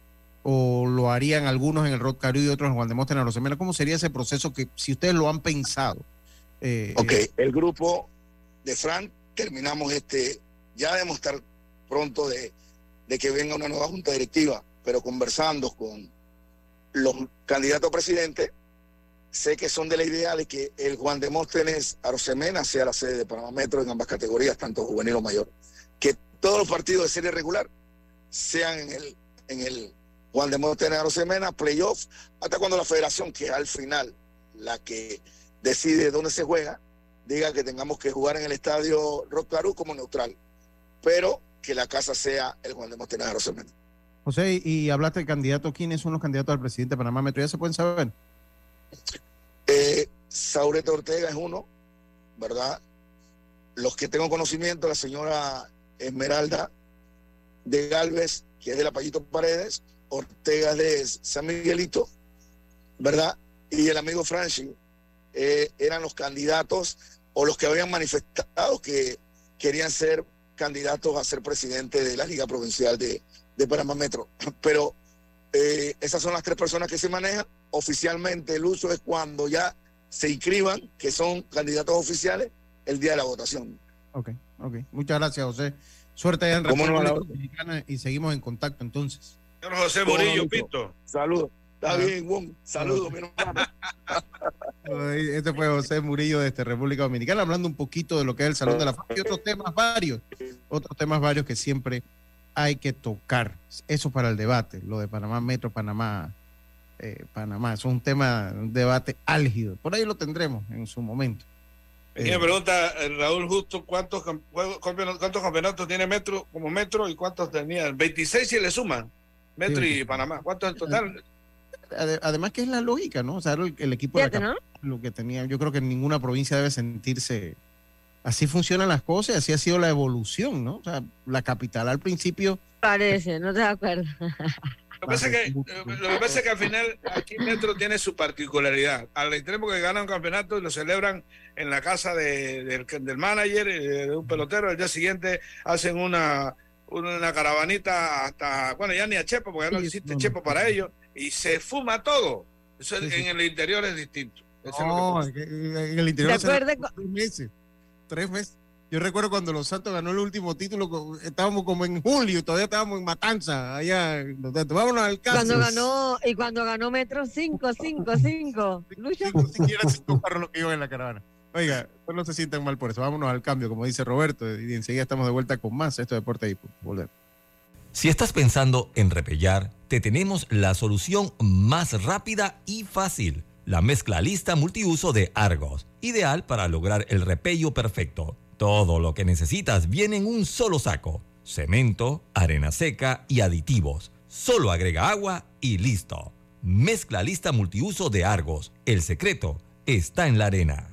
o lo harían algunos en el Rod Caru y otros en Juan de Móstenes Rosemena? ¿Cómo sería ese proceso que si ustedes lo han pensado? Eh, ok, el grupo de Frank, terminamos este, ya debemos estar pronto de, que venga una nueva junta directiva, pero conversando con los candidatos a presidente, sé que son de la idea de que el Juan de Móstenes Arosemena sea la sede de Panamá Metro en ambas categorías, tanto juvenil o mayor. Que todos los partidos de serie regular sean en el, en el Juan de Móstenes Arosemena, playoff, hasta cuando la federación, que al final la que decide dónde se juega, diga que tengamos que jugar en el estadio Rocaru como neutral, pero que la casa sea el Juan de Montenegro Cemento. José, y hablaste de candidatos, ¿quiénes son los candidatos al presidente de Panamá Metro? ¿Ya se pueden saber? Eh, Saureta Ortega es uno, ¿verdad? Los que tengo conocimiento, la señora Esmeralda de Galvez, que es de la Payito Paredes, Ortega de San Miguelito, ¿verdad? Y el amigo Franchi, eh, eran los candidatos o los que habían manifestado que querían ser candidatos a ser presidente de la Liga Provincial de, de Panamá Metro. Pero eh, esas son las tres personas que se manejan. Oficialmente el uso es cuando ya se inscriban, que son candidatos oficiales, el día de la votación. Ok, ok. Muchas gracias, José. Suerte en República Dominicana y seguimos en contacto entonces. José Murillo, Pito. Saludos. Está bien, Juan. Saludos, mi hermano. Este fue José Murillo de este República Dominicana, hablando un poquito de lo que es el Salón de la Fama y otros temas varios, otros temas varios que siempre hay que tocar. Eso para el debate, lo de Panamá Metro, Panamá, eh, Panamá. es un tema, un debate álgido. Por ahí lo tendremos en su momento. me eh, pregunta eh, Raúl Justo cuántos, cuántos campeonatos tiene Metro como Metro y cuántos tenía. 26 si le suman. Metro y Panamá. ¿Cuántos en total? además que es la lógica, ¿no? O sea, el, equipo de lo que tenía, yo creo que ninguna provincia debe sentirse así funcionan las cosas, así ha sido la evolución, ¿no? O sea, la capital al principio parece, no te acuerdas. [laughs] Lo que, pasa es que, lo que pasa es que al final aquí Metro tiene su particularidad. Al extremo que gana un campeonato y lo celebran en la casa de, del, del, manager, eh, de un pelotero, el día siguiente hacen una, una caravanita hasta, bueno, ya ni a Chepo, porque ya no existe Chepo para ellos y se fuma todo. Eso en el interior es distinto. no, en el interior hace tres meses. Tres meses. Yo recuerdo cuando Los Santos ganó el último título, estábamos como en julio, todavía estábamos en Matanza, allá. Vámonos al caso. Cuando ganó, y cuando ganó Metro 5, 5, 5. Ni siquiera cinco carros los que iban en la caravana. Oiga, pues no se sientan mal por eso. Vámonos al cambio, como dice Roberto, y enseguida estamos de vuelta con más. Esto de Deporte y volver. Si estás pensando en repellar, te tenemos la solución más rápida y fácil. La mezcla lista multiuso de Argos, ideal para lograr el repello perfecto. Todo lo que necesitas viene en un solo saco. Cemento, arena seca y aditivos. Solo agrega agua y listo. Mezcla lista multiuso de Argos. El secreto está en la arena.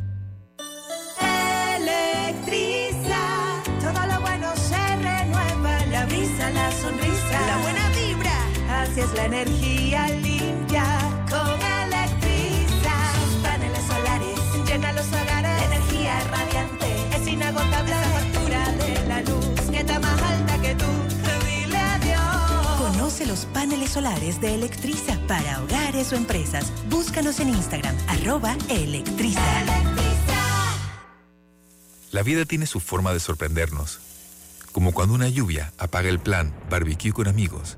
Es la energía limpia con Electriza. Paneles solares llena los hogares de energía radiante. Es inagotable la factura de la luz que está más alta que tú. Dile adiós. Conoce los paneles solares de Electriza para hogares o empresas. Búscanos en Instagram, arroba Electriza. La vida tiene su forma de sorprendernos. Como cuando una lluvia apaga el plan barbecue con amigos,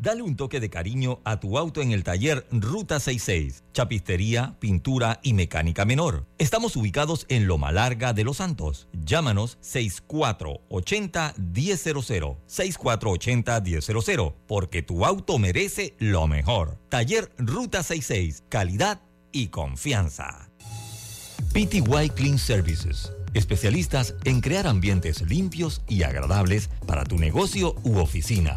Dale un toque de cariño a tu auto en el taller Ruta 66. Chapistería, pintura y mecánica menor. Estamos ubicados en Loma Larga de Los Santos. Llámanos 6480-1000. 6480-1000. Porque tu auto merece lo mejor. Taller Ruta 66. Calidad y confianza. PTY Clean Services. Especialistas en crear ambientes limpios y agradables para tu negocio u oficina.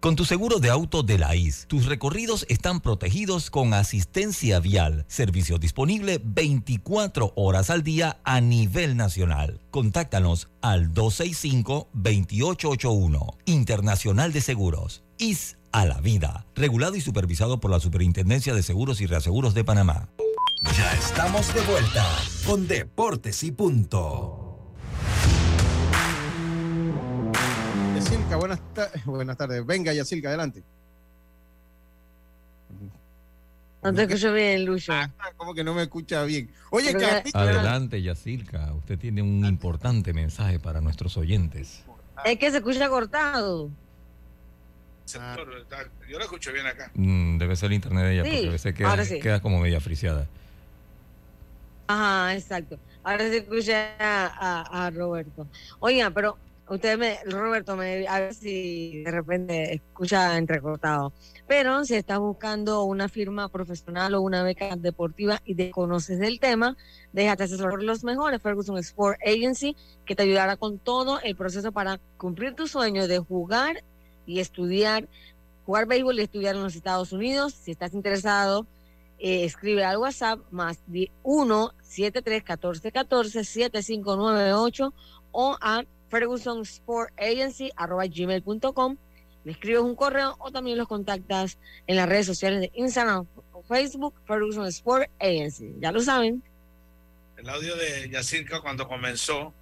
Con tu seguro de auto de la IS, tus recorridos están protegidos con asistencia vial, servicio disponible 24 horas al día a nivel nacional. Contáctanos al 265-2881, Internacional de Seguros. IS a la vida, regulado y supervisado por la Superintendencia de Seguros y Reaseguros de Panamá. Ya estamos de vuelta con Deportes y Punto. Yacilca, buenas, ta- [laughs] buenas tardes. Venga, Yacilca, adelante. No te escucho bien, Lucho. ¿Cómo que no me escucha bien? Oye, Adelante, Yacilca. Usted tiene un importante mensaje para nuestros oyentes. Es que se escucha cortado. Está- Yo lo escucho bien acá. Mm, debe ser el internet de ella, Sí, porque a veces queda, ahora sí. queda como media friseada. Ajá, exacto. Ahora se escucha a, a- a Roberto. Oiga, pero usted me, Roberto, me, a ver si de repente escucha entrecortado. Pero si estás buscando una firma profesional o una beca deportiva y te conoces del tema, déjate asesorar por los mejores Ferguson Sport Agency, que te ayudará con todo el proceso para cumplir tu sueño de jugar y estudiar, jugar béisbol y estudiar en los Estados Unidos. Si estás interesado, eh, escribe al WhatsApp más 1 73 14 14 7598 o a Ferguson Sport Agency arroba gmail.com. Le escribes un correo o también los contactas en las redes sociales de Instagram o Facebook, Ferguson Sport Agency. Ya lo saben. El audio de Yacirca cuando comenzó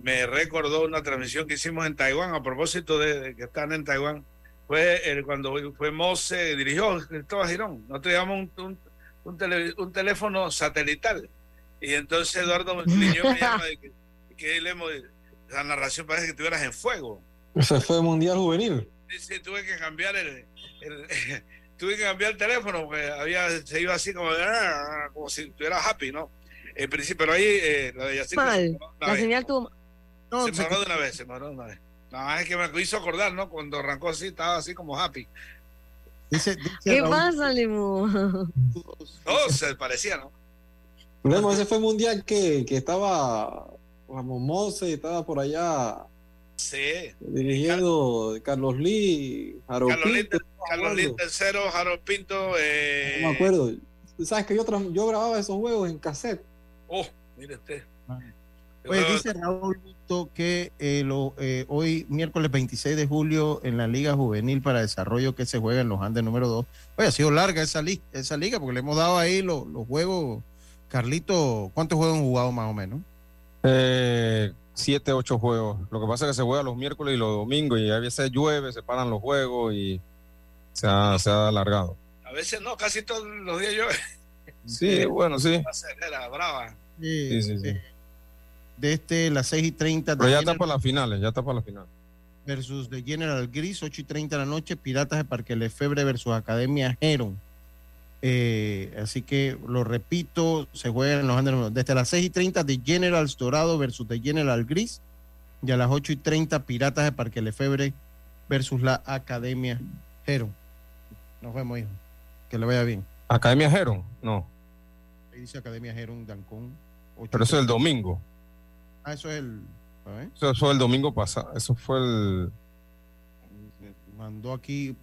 me recordó una transmisión que hicimos en Taiwán a propósito de, que están en Taiwán. Fue el, cuando fue Mose, dirigió Cristóbal Girón. Nosotros llevamos un, un, tele- un teléfono satelital. Y entonces Eduardo Niño me llama que, que le hemos- la narración parece que estuvieras en fuego. Ese fue Mundial Juvenil. Dice, tuve que cambiar el, el- [laughs] tuve que cambiar el teléfono porque había, se iba así como, "Ah", como si estuviera happy, ¿no? En principio, pero ahí eh, la de Yacirca Mal. La vez. señal tuvo. se paró de una vez, se paró de una vez. No, es que me hizo acordar, ¿no? Cuando arrancó así, estaba así como happy. Dice, dice ¿Qué Raúl- pasa, Limu? Todo se parecía, ¿no? Lemo, ese fue Mundial que, que estaba Ramón Mose, estaba por allá Sí. dirigiendo Carlos Lee, Harold Carlos Pinto, Carlos Lin tercero, Harold Pinto, eh, no me acuerdo. Tú sabes que yo, yo grababa esos juegos en cassette Oh, mire usted. Pues dice Raúl Busto que eh, lo, eh, hoy, miércoles 26 de julio, en la Liga Juvenil para Desarrollo que se juega en los Andes número 2. Oye, ha sido larga esa, li- esa liga porque le hemos dado ahí los, los juegos. Carlito, ¿cuántos juegos han jugado más o menos? Eh, siete, ocho juegos. Lo que pasa es que se juega los miércoles y los domingos y a veces llueve, se paran los juegos y se ha, se ha alargado. A veces no, casi todos los días yo. Sí, [laughs] bueno, sí. Era brava. Sí, sí, sí. De este, las 6 y 30 de Pero ya General está para las finales, ya está para las finales. versus de General Gris, 8 y 30 de la noche, Piratas de Parque Lefebre versus Academia Heron. Eh, así que lo repito, se juega en los Andes desde las 6 y 30 de Generals Dorado versus de General Gris y a las 8 y 30 Piratas de Parque Lefebre versus la Academia Heron. Nos vemos, hijo. Que le vaya bien. Academia Heron, no. Ahí dice Academia Heron Dancón. 8 Pero eso es el domingo. Ah, eso es el. ver. Eso fue el domingo pasado. Eso fue el. mandó aquí.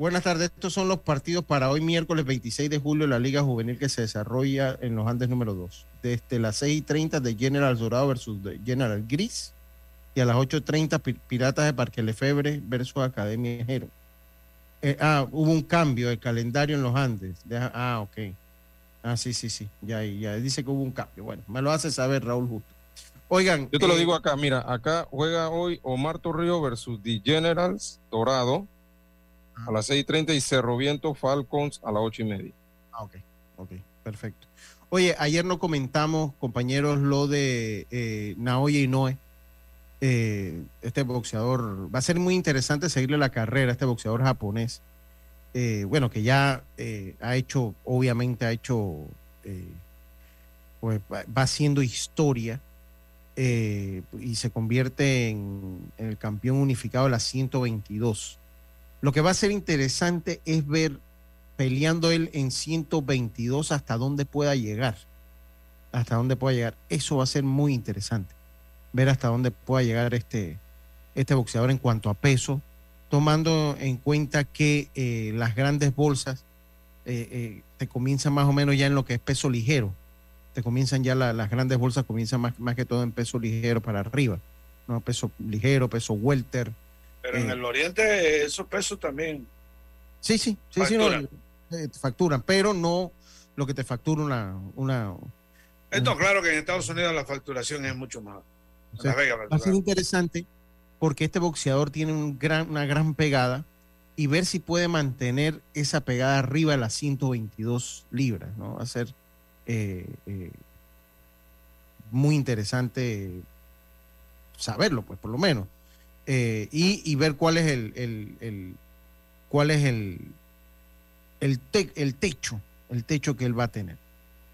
Buenas tardes, estos son los partidos para hoy miércoles 26 de julio la Liga Juvenil que se desarrolla en los Andes número 2. Desde las 6 y 30 de General Dorado versus de General Gris y a las 8.30 Pi- Piratas de Parque Lefebre versus Academia Jero. Eh, ah, hubo un cambio de calendario en los Andes. Deja- ah, ok. Ah, sí, sí, sí. Ya, ya dice que hubo un cambio. Bueno, me lo hace saber Raúl Justo. Oigan. Yo te lo eh, digo acá, mira, acá juega hoy Omar Torrijos versus The Generals Dorado a las 6.30 y Cerro Viento Falcons a las 8 y media. Ah, ok, ok, perfecto. Oye, ayer no comentamos, compañeros, lo de eh, Naoya Inoue, eh, este boxeador. Va a ser muy interesante seguirle la carrera a este boxeador japonés. Eh, bueno, que ya eh, ha hecho, obviamente ha hecho, eh, pues va, haciendo historia y se convierte en, en el campeón unificado de las 122. Lo que va a ser interesante es ver peleando él en 122 hasta dónde pueda llegar. Hasta dónde pueda llegar. Eso va a ser muy interesante. Ver hasta dónde pueda llegar este, este boxeador en cuanto a peso, tomando en cuenta que eh, las grandes bolsas eh, eh, te comienzan más o menos ya en lo que es peso ligero. Te comienzan ya la- las grandes bolsas, comienzan más, más que todo en peso ligero para arriba. ¿no? Peso ligero, peso welter. Pero en Eh, el oriente esos pesos también. Sí, sí, sí, sí, no, Facturan. eh, te facturan, pero no lo que te factura una, una Esto claro que en Estados Unidos la facturación es mucho más. o sea, va a ser facturan. interesante porque este boxeador tiene un gran, una gran pegada y ver si puede mantener esa pegada arriba de las 122 libras, ¿no? Va a ser eh, eh, muy interesante saberlo, pues por lo menos. Eh, y, ver cuál es el, el- el- cuál es el, el, te- el techo, el techo que él va a tener.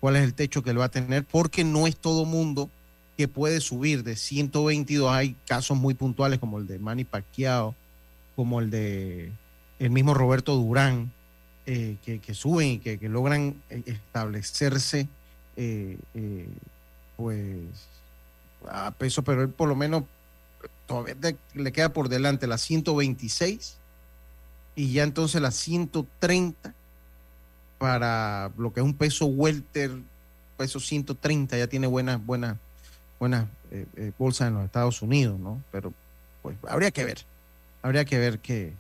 ¿Cuál es el techo que él va a tener? Porque no es todo mundo que puede subir de 122. Hay casos muy puntuales como el de Manny Pacquiao, como el de el mismo Roberto Durán, eh, que, suben y que, logran eh, establecerse, pues, a peso, pero él por lo menos todavía le queda por delante las 126 y ya entonces las 130 para lo que es un peso welter, peso 130, ya tiene buenas, buenas, buenas eh, eh, bolsas en los Estados Unidos, ¿no? Pero pues habría que ver, habría que ver qué,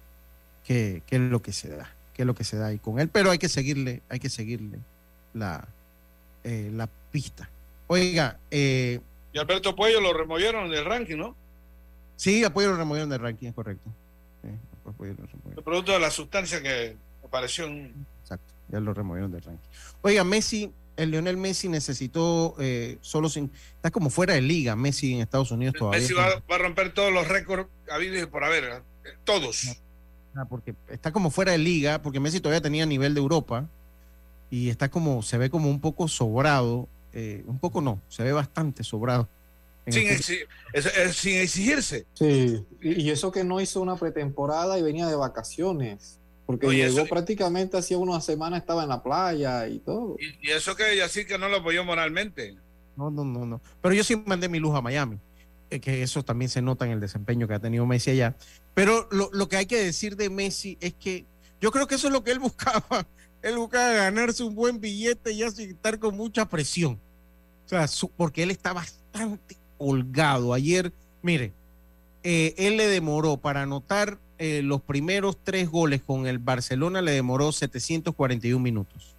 qué, qué es lo que se da, qué es lo que se da ahí con él, pero hay que seguirle, hay que seguirle la, eh, la pista. Oiga, eh, Y Alberto Puello lo removieron del ranking, ¿no? Sí, apoyo lo removieron del ranking, es correcto. Sí, apoyo lo removieron. El producto de la sustancia que apareció en. Exacto, ya lo removieron del ranking. Oiga, Messi, el Lionel Messi necesitó eh, solo sin, está como fuera de liga Messi en Estados Unidos todavía. Messi va, va a romper todos los récords habidos y por haber. ¿eh? Todos. Ah, porque está como fuera de liga, porque Messi todavía tenía nivel de Europa y está como, se ve como un poco sobrado, eh, un poco no, se ve bastante sobrado. Sin, exi- es- es- sin exigirse. Sí, y y eso que no hizo una pretemporada y venía de vacaciones, porque Oye, llegó eso- prácticamente hacía unas semanas, estaba en la playa y todo. Y, y eso que así que no lo apoyó moralmente. No, no, no, no. Pero yo sí mandé mi luz a Miami, eh, que eso también se nota en el desempeño que ha tenido Messi allá. Pero lo, lo que hay que decir de Messi es que yo creo que eso es lo que él buscaba. [laughs] Él buscaba ganarse un buen billete y así estar con mucha presión. O sea, su- porque él está bastante holgado. Ayer, mire, eh, él le demoró para anotar eh, los primeros tres goles con el Barcelona, le demoró 741 minutos.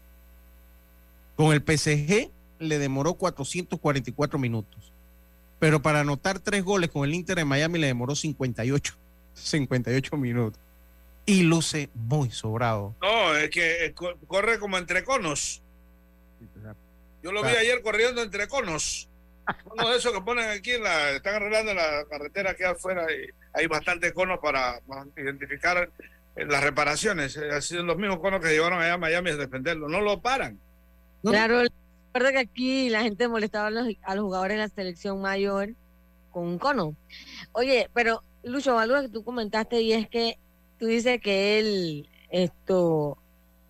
Con el PSG le demoró 444 minutos. Pero para anotar tres goles con el Inter de Miami le demoró 58, 58 minutos. Y luce muy sobrado. No, es que eh, co- corre como entre conos. Yo lo vi ayer corriendo entre conos. Uno de esos que ponen aquí, en la, están arreglando la carretera aquí afuera y hay bastantes conos para, para identificar eh, las reparaciones. Eh, Han sido los mismos conos que llevaron allá a Miami a defenderlo. No lo paran. Claro, recuerdo que aquí la gente molestaba a los, a los jugadores de la selección mayor con un cono. Oye, pero Lucho, algo que tú comentaste y es que tú dices que él esto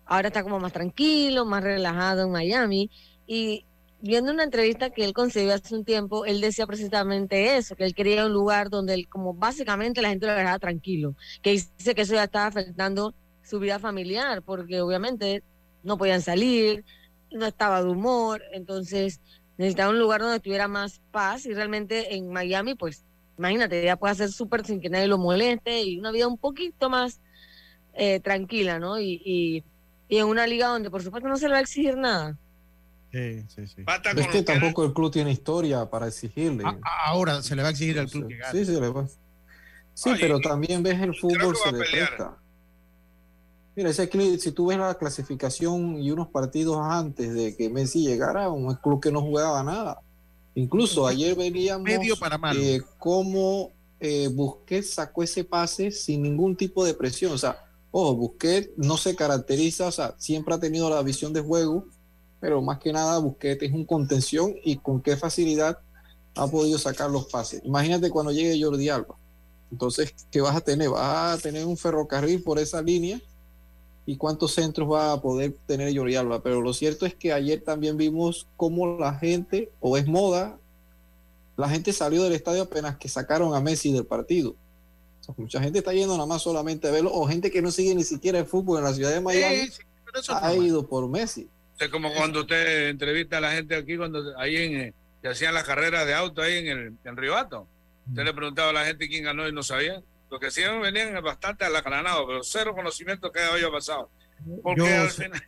ahora está como más tranquilo, más relajado en Miami y viendo una entrevista que él concedió hace un tiempo, él decía precisamente eso, que él quería un lugar donde él, como básicamente la gente lo dejara tranquilo, que dice que eso ya estaba afectando su vida familiar, porque obviamente no podían salir, no estaba de humor, entonces necesitaba un lugar donde tuviera más paz y realmente en Miami, pues imagínate, ya puede hacer súper sin que nadie lo moleste y una vida un poquito más eh, tranquila, ¿no? Y, y, y en una liga donde por supuesto no se le va a exigir nada. Sí, sí, sí. Es que tampoco el club tiene historia para exigirle. A- Ahora se le va a exigir al club que gane. Sí, sí, le va. Sí, pero también ves el fútbol se le presta. Mira, ese club, si tú ves la clasificación y unos partidos antes de que Messi llegara, un club que no jugaba nada. Incluso ayer veníamos Medio para eh, cómo eh, Busquets sacó ese pase sin ningún tipo de presión. O sea, ojo, Busquets no se caracteriza, o sea, siempre ha tenido la visión de juego, pero más que nada Busquets es un contención y con qué facilidad ha podido sacar los pases. Imagínate cuando llegue Jordi Alba. Entonces, ¿qué vas a tener? Vas a tener un ferrocarril por esa línea y cuántos centros va a poder tener Jordi Alba. Pero lo cierto es que ayer también vimos cómo la gente, o es moda, la gente salió del estadio apenas que sacaron a Messi del partido. O sea, mucha gente está yendo nada más solamente a verlo, o gente que no sigue ni siquiera el fútbol en la ciudad de Miami, Sí, sí, ha ido por Messi. Es como cuando usted entrevista a la gente aquí, cuando ahí en, eh, que hacían las carreras de auto ahí en el en Río Hato. Usted le preguntaba a la gente quién ganó y no sabía. Lo que hacían venían bastante alacranados, pero cero conocimiento que había pasado. Porque Yo al final.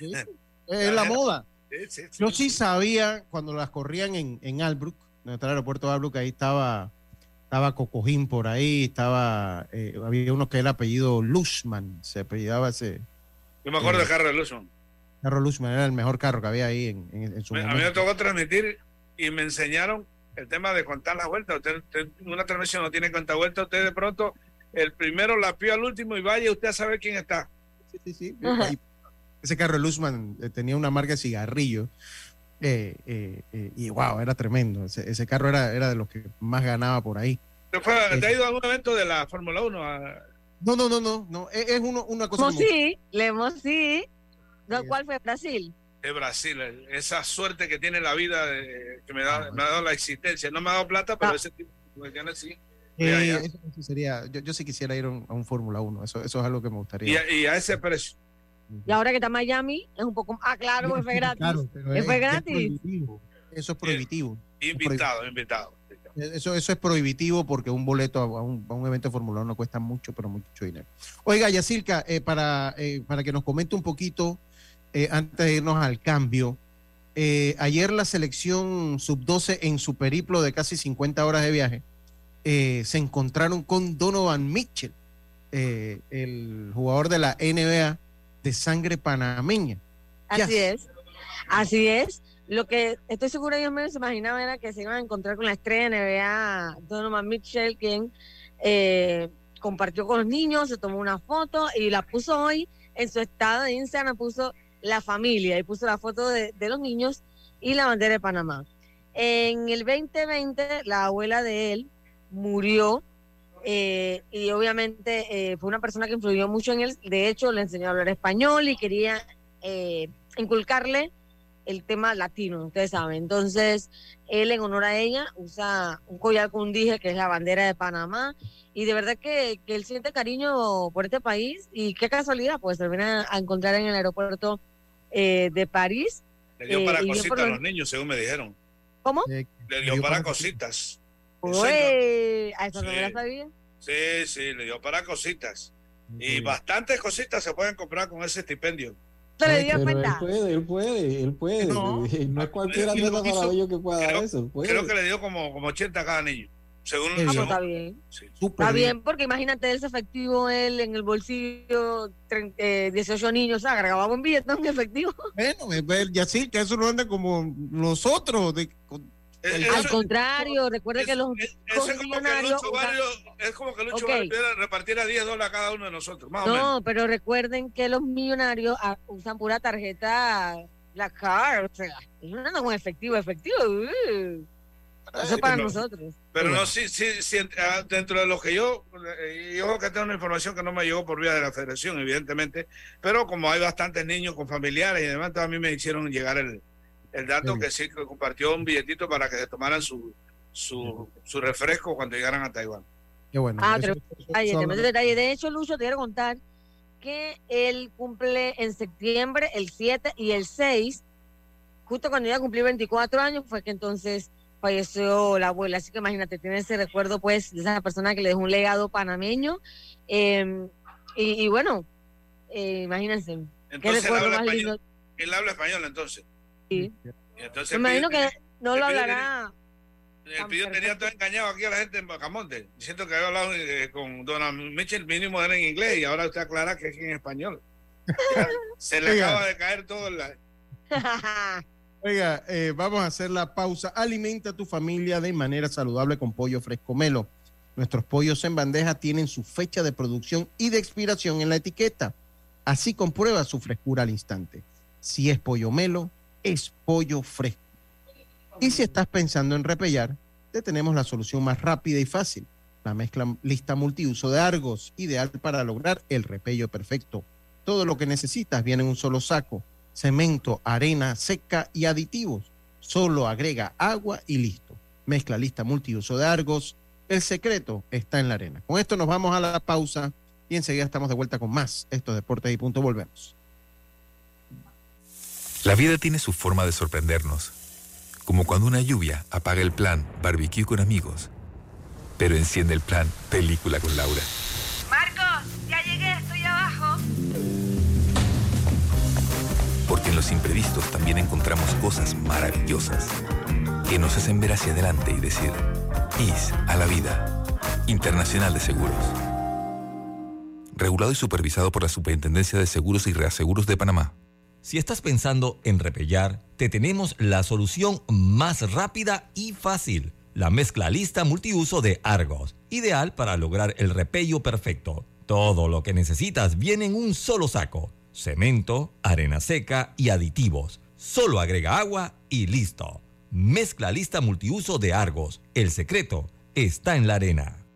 [laughs] Es la moda. Sí, sí, sí. Yo sí sabía cuando las corrían en, en Albrook, el aeropuerto de Albrook, ahí estaba, estaba Cocojín por ahí, estaba, eh, había uno que era apellido Lushman, se apellidaba ese Yo me acuerdo Eh, de Carlos de Luzon. Carro Lushman, era el mejor carro que había ahí en, en- en su Me- A mí momento. me tocó transmitir y me enseñaron el tema de contar las vueltas. Usted, usted en una transmisión no tiene cuenta vuelta, usted de pronto el primero la pía al último y vaya usted a saber quién está. Sí, sí, sí. Y ese carro Lushman eh, tenía una marca de cigarrillo. eh, eh, eh, y wow, era tremendo. Ese, ese carro era, era de los que más ganaba por ahí. ¿Te, fue- te ha ido a algún evento de la Fórmula 1? a- No, no, no, no, no. Es, es uno, una cosa como- sí, Lemos sí. ¿No, ¿Cuál fue Brasil? de Brasil, eh, esa suerte que tiene la vida de- que me, da, me ha dado la existencia. No me ha dado plata, pero ese tipo de sí. Eh, eso- eso sería, yo, yo sí quisiera ir a un, a un Fórmula 1, eso, eso es algo que me Y, gustaría. a, y a ese precio. Y ahora que está Miami, es un poco. Ah, claro, fue gratis. Claro, Eh, es- fue es gratis. prohibitivo. Eso es prohibitivo. Invitado, invitado. Eso, eso es prohibitivo porque un boleto a un, a un evento de Fórmula 1 cuesta mucho, pero mucho dinero. Oiga, Yacirca, eh, para, eh, para que nos comente un poquito, eh, antes de irnos al cambio, eh, ayer la selección sub-12 en su periplo de casi 50 horas de viaje eh, se encontraron con Donovan Mitchell, el jugador de la NBA de sangre panameña. Así es. Así es. Lo que estoy segura ellos menos se imaginaban era que se iban a encontrar con la estrella de NBA, Donovan Mitchell, quien eh, compartió con los niños, se tomó una foto y la puso hoy en su estado de Instagram, puso la familia y puso la foto de, los niños y la bandera de Panamá. En el 2020, la abuela de él murió eh, y obviamente eh, fue una persona que influyó mucho en él. De hecho, le enseñó a hablar español y quería eh, inculcarle el tema latino, ustedes saben. Entonces, él en honor a ella usa un collar con dije que es la bandera de Panamá y de verdad que, que él siente cariño por este país y qué casualidad, pues se viene a, a encontrar en el aeropuerto eh, de París Le dio Eh, para cositas a los- niños, según me dijeron. ¿Cómo? Le dio para cositas. Uy, a eso no me la Sí. sabía. Sí, sí, le dio para cositas. Y bastantes cositas se pueden comprar con ese estipendio. ¿Se le dio Pero él puede, él puede, él puede. No, [laughs] es cualquier atleta maravilloso que pueda dar creo, eso. Puede. creo que le dio como, como 80 a cada niño. Según, Ah, pues está bien. Sí. Está bien, porque imagínate ese efectivo él en el bolsillo, tre- eh, 18 niños, agregaba un billete [laughs] en efectivo. Bueno, es ver, Yacil, que eso no anda como los otros. De, con- Al contrario, recuerde que los Eso es como que millonarios Lucho Barrio, es como que Lucho Ok. Barrio pudiera repartir a 10 dólares a cada uno de nosotros, más o menos. No, pero recuerden que los millonarios ah, usan pura tarjeta Black Card, o sea, no andan con efectivo, efectivo. uh, eso es para pero- nosotros. Pero no, sí, sí, sí, ah, dentro de lo que yo, eh, yo que tengo una información que no me llegó por vía de la federación, evidentemente, pero como hay bastantes niños con familiares y demás, a mí me hicieron llegar el, el dato que sí, que compartió un billetito para que se tomaran su, su, su refresco cuando llegaran a Taiwán. Qué bueno. Ah, eso- pero detalle, eso- tremendo detalle. De hecho, Lucho, te quiero contar que él cumple en septiembre el 7 y el 6, justo cuando iba a cumplir 24 años, fue que entonces falleció la abuela. Así que imagínate, tiene ese recuerdo, pues, de esa persona que le dejó un legado panameño. Eh, y, y bueno, eh, imagínense, qué Entonces él habla, más español, lindo. él habla español entonces. Sí. Y entonces Me imagino pide- que no lo hablará. El pillo tenía todo engañado aquí a la gente en Bacamonte, diciendo que había hablado eh, con Dona Mitchell, mínimo era en inglés, y ahora usted aclara que es en español. Ya, se le acaba de caer todo en la... [laughs] Oiga, eh, vamos a hacer la pausa. Alimenta a tu familia de manera saludable con pollo fresco melo. Nuestros pollos en bandeja tienen su fecha de producción y de expiración en la etiqueta. Así comprueba su frescura al instante. Si es pollo melo, es pollo fresco. Y si estás pensando en repellar, te tenemos la solución más rápida y fácil. La mezcla lista multiuso de Argos, ideal para lograr el repello perfecto. Todo lo que necesitas viene en un solo saco. Cemento, arena seca y aditivos. Solo agrega agua y listo. Mezcla lista multiuso de Argos. El secreto está en la arena. Con esto nos vamos a la pausa y enseguida estamos de vuelta con más. Estos deportes y punto volvemos. La vida tiene su forma de sorprendernos, como cuando una lluvia apaga el plan barbecue con amigos, pero enciende el plan película con Laura. En los imprevistos también encontramos cosas maravillosas que nos hacen ver hacia adelante y decir, IS a la vida. Internacional de Seguros. Regulado y supervisado por la Superintendencia de Seguros y Reaseguros de Panamá. Si estás pensando en repellar, te tenemos la solución más rápida y fácil. La mezcla lista multiuso de Argos, ideal para lograr el repello perfecto. Todo lo que necesitas viene en un solo saco. Cemento, arena seca y aditivos. Solo agrega agua y listo. Mezcla lista multiuso de Argos. El secreto está en la arena.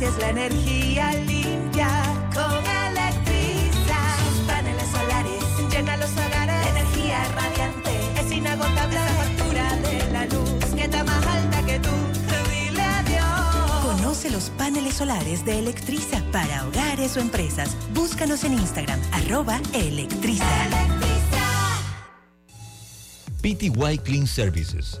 Es la energía limpia con Electriza. Sus paneles solares llenan los hogares, la energía radiante es inagotable. Esa factura de la luz que está más alta que tú. Dile adiós. Conoce los paneles solares de Electriza para hogares o empresas. Búscanos en Instagram, arroba Electriza. PTY Clean Services.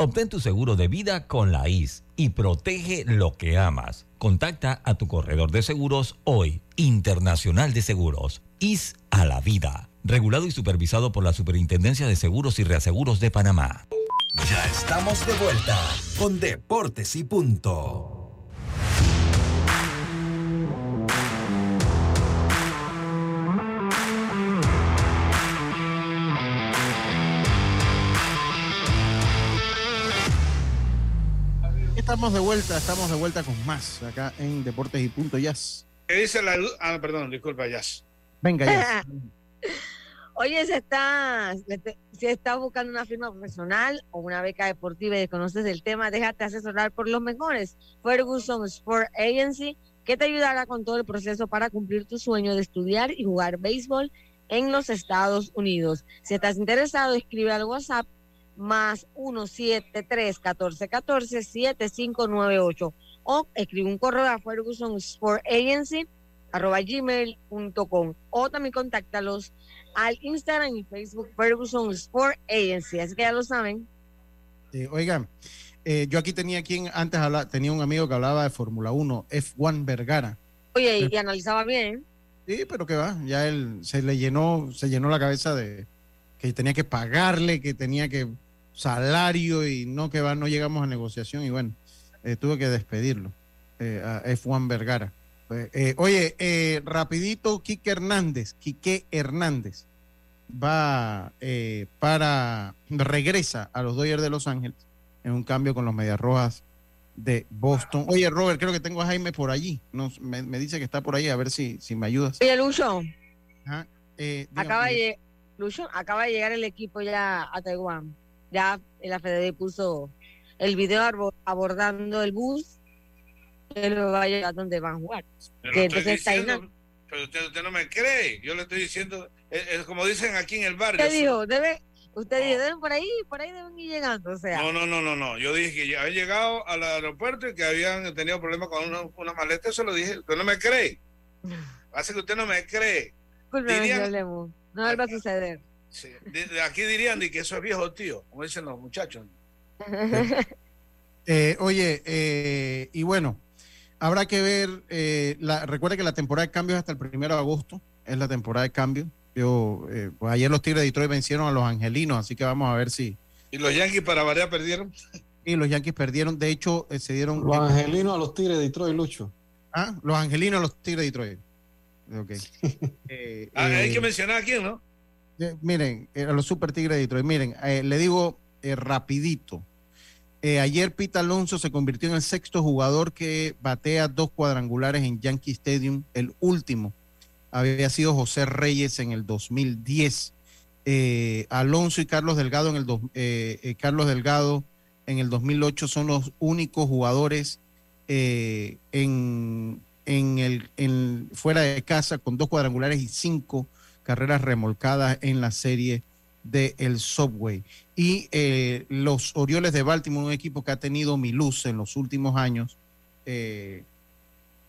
Obtén tu seguro de vida con la IS y protege lo que amas. Contacta a tu corredor de seguros hoy, Internacional de Seguros, IS a la vida. Regulado y supervisado por la Superintendencia de Seguros y Reaseguros de Panamá. Ya estamos de vuelta con Deportes y Punto. Estamos de vuelta, estamos de vuelta con más acá en Deportes y Punto Jazz. ¿Qué dice la luz? Ah, perdón, disculpa, Jazz. Venga, Jazz. [laughs] Oye, si estás, si estás buscando una firma profesional o una beca deportiva y desconoces el tema, déjate asesorar por los mejores. Ferguson Sport Agency, que te ayudará con todo el proceso para cumplir tu sueño de estudiar y jugar béisbol en los Estados Unidos. Si estás interesado, escribe al WhatsApp más 173-1414-7598 o escribe un correo a Ferguson Sport Agency arroba gmail.com o también contáctalos al Instagram y Facebook Ferguson Sport Agency. Así que ya lo saben. Eh, oigan, eh, yo aquí tenía quien antes habla, tenía un amigo que hablaba de Fórmula 1, F1 Vergara. Oye, y, y analizaba bien. Sí, pero que va, ya él se le llenó, se llenó la cabeza de que tenía que pagarle, que tenía que salario y no que va, no llegamos a negociación y bueno, eh, tuve que despedirlo eh, a F1 Vergara. Pues, eh, oye, eh, rapidito, Quique Hernández, Quique Hernández va eh, para, regresa a los Dodgers de Los Ángeles en un cambio con los Medias Rojas de Boston. Oye, Robert, creo que tengo a Jaime por allí. No, me, me dice que está por ahí, a ver si, si me ayudas. Oye, Lucho, Ajá, eh, acaba de, Lucho, acaba de llegar el equipo ya a Taiwán. Ya la FDD puso el video abordando el bus que lo va a llevar donde van a jugar. Pero Que entonces diciendo, Tainan. pero usted, usted no me cree. Yo le estoy diciendo, es, es como dicen aquí en el barrio. Usted dijo, debe, usted dijo, deben por ahí, por ahí deben ir llegando. O sea, No, no, no, no, no. Yo dije que ya habían llegado al aeropuerto y que habían tenido problemas con una, una maleta. Eso lo dije. Usted no me cree. [laughs] Hace que usted no me cree. señor Lemus, no vuelva a suceder. Sí, de- de aquí dirían de que eso es viejo tío, como dicen los muchachos. [laughs] Eh, oye, eh, y bueno, habrá que ver, eh, la, recuerda que la temporada de cambio es hasta el primero de agosto, es la temporada de cambio. Yo, eh, pues ayer los Tigres de Detroit vencieron a los Angelinos, así que vamos a ver si... Y los Yankees para variar perdieron. [laughs] Y los Yankees perdieron, de hecho, eh, se dieron... Los angelinos a los tigres de Detroit, Lucho. Ah, los Angelinos a los Tigres de Detroit. Ok. [laughs] Eh, Ah, hay eh, que mencionar a quién, ¿no? Eh, miren, a los Super Tigres de Detroit, miren, eh, le digo eh, rapidito. Ayer Pete Alonso se convirtió en el sexto jugador que batea dos cuadrangulares en Yankee Stadium. El último había sido José Reyes en el 2010. Eh, Alonso y Carlos Delgado en el Carlos Delgado en el 2008 son los únicos jugadores en, en el fuera de casa con dos cuadrangulares y cinco carreras remolcadas en la serie del Subway. Y eh, los Orioles de Baltimore, un equipo que ha tenido mi luz en los últimos años, eh,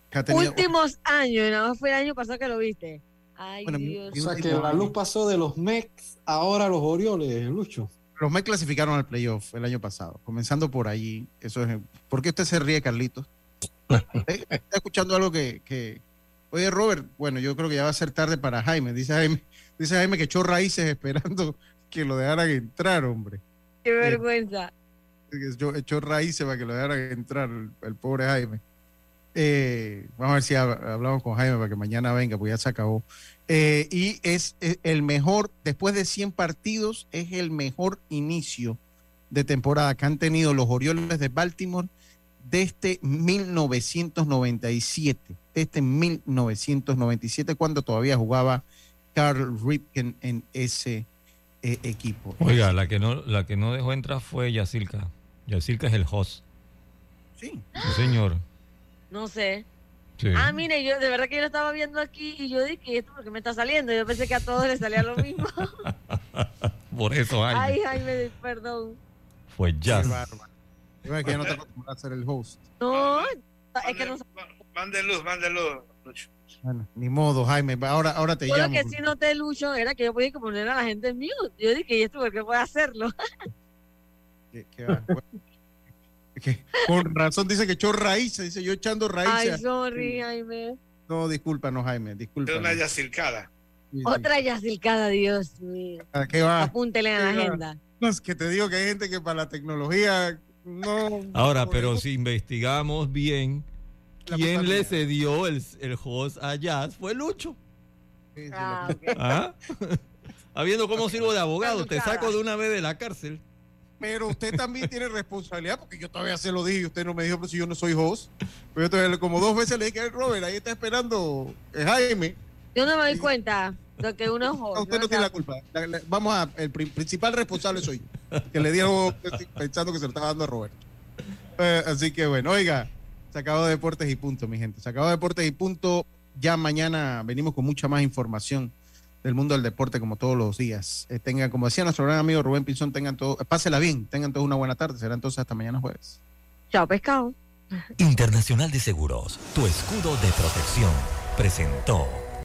que ha tenido, Últimos años, no fue el año pasado que lo viste. Ay, Bueno, Dios. O sea que la luz pasó de los Mex ahora a los Orioles, Lucho. los Mets clasificaron al playoff el año pasado, comenzando por allí. Eso es, ¿Por qué usted se ríe, Carlitos? [laughs] Eh, Está escuchando algo que, que- Oye, Robert, bueno, yo creo que ya va a ser tarde para Jaime. Dice Jaime, dice Jaime que echó raíces esperando que lo dejaran entrar, hombre. Qué vergüenza. Yo echó raíces para que lo dejaran entrar, el, el pobre Jaime. Eh, vamos a ver si hab- hablamos con Jaime para que mañana venga, pues ya se acabó. Eh, y es, eh, el mejor, después de 100 partidos, es el mejor inicio de temporada que han tenido los Orioles de Baltimore desde 1997. Desde 1997, cuando todavía jugaba Carl Ripken en ese eh, equipo. Oiga, la que no, la que no dejó entrar fue Yacilca. Yacilca es el host. Sí. Sí, señor. No sé. Sí. Ah, mire, yo de verdad que yo lo estaba viendo aquí y yo dije, ¿esto por qué me está saliendo? Yo pensé que a todos les salía lo mismo. [laughs] Por eso, Ay, Jaime. Jaime, perdón. Fue Jazz. Qué. Igual que ya no te acostumbras a ser el host. No, es que no Mande luz, mande luz. Lucho. Bueno, ni modo, Jaime. Ahora, ahora te Yo lo llamo. que sí noté, Lucho, era que yo podía poner a la gente en mute. Yo dije, ¿y esto por qué puede hacerlo? [laughs] Que- que va, con razón dice que echó raíces, dice yo echando Ay, raíces. sorry, Jaime. No, discúlpanos, Jaime, Es discúlpanos. una yacilcada. Sí, sí. Otra yacilcada, Dios mío. ¿A qué va? Apúntele a la ¿Qué va? agenda. No, es que te digo que hay gente que para la tecnología no. Ahora, no- pero si investigamos bien, ¿quién le cedió el, el host a Jazz? Fue Lucho. Sí, sí, Ah. ¿Ah? [laughs] Habiendo cómo sirvo de abogado, te saco de una vez de la cárcel. Pero usted también tiene responsabilidad, porque yo todavía se lo dije y usted no me dijo, pero si yo no soy host. Pero yo todavía como dos veces le dije, "Ay, Robert, ahí está esperando eh, Jaime. Yo no me doy cuenta de que uno es [laughs] No, host, usted ¿no? tiene la culpa. La- la- vamos a, el pri- principal responsable soy yo, [laughs] que le dieron pensando que se lo estaba dando a Roberto. Eh, así que bueno, oiga, se acabó Deportes y punto, mi gente. Se acabó Deportes y punto. Ya mañana venimos con mucha más información del mundo del deporte como todos los días. Eh, tengan, como decía nuestro gran amigo Rubén Pinzón, tengan todo, pásela bien, tengan todos una buena tarde. Será entonces hasta mañana jueves. Chao, pescado. Internacional de Seguros, tu escudo de protección, presentó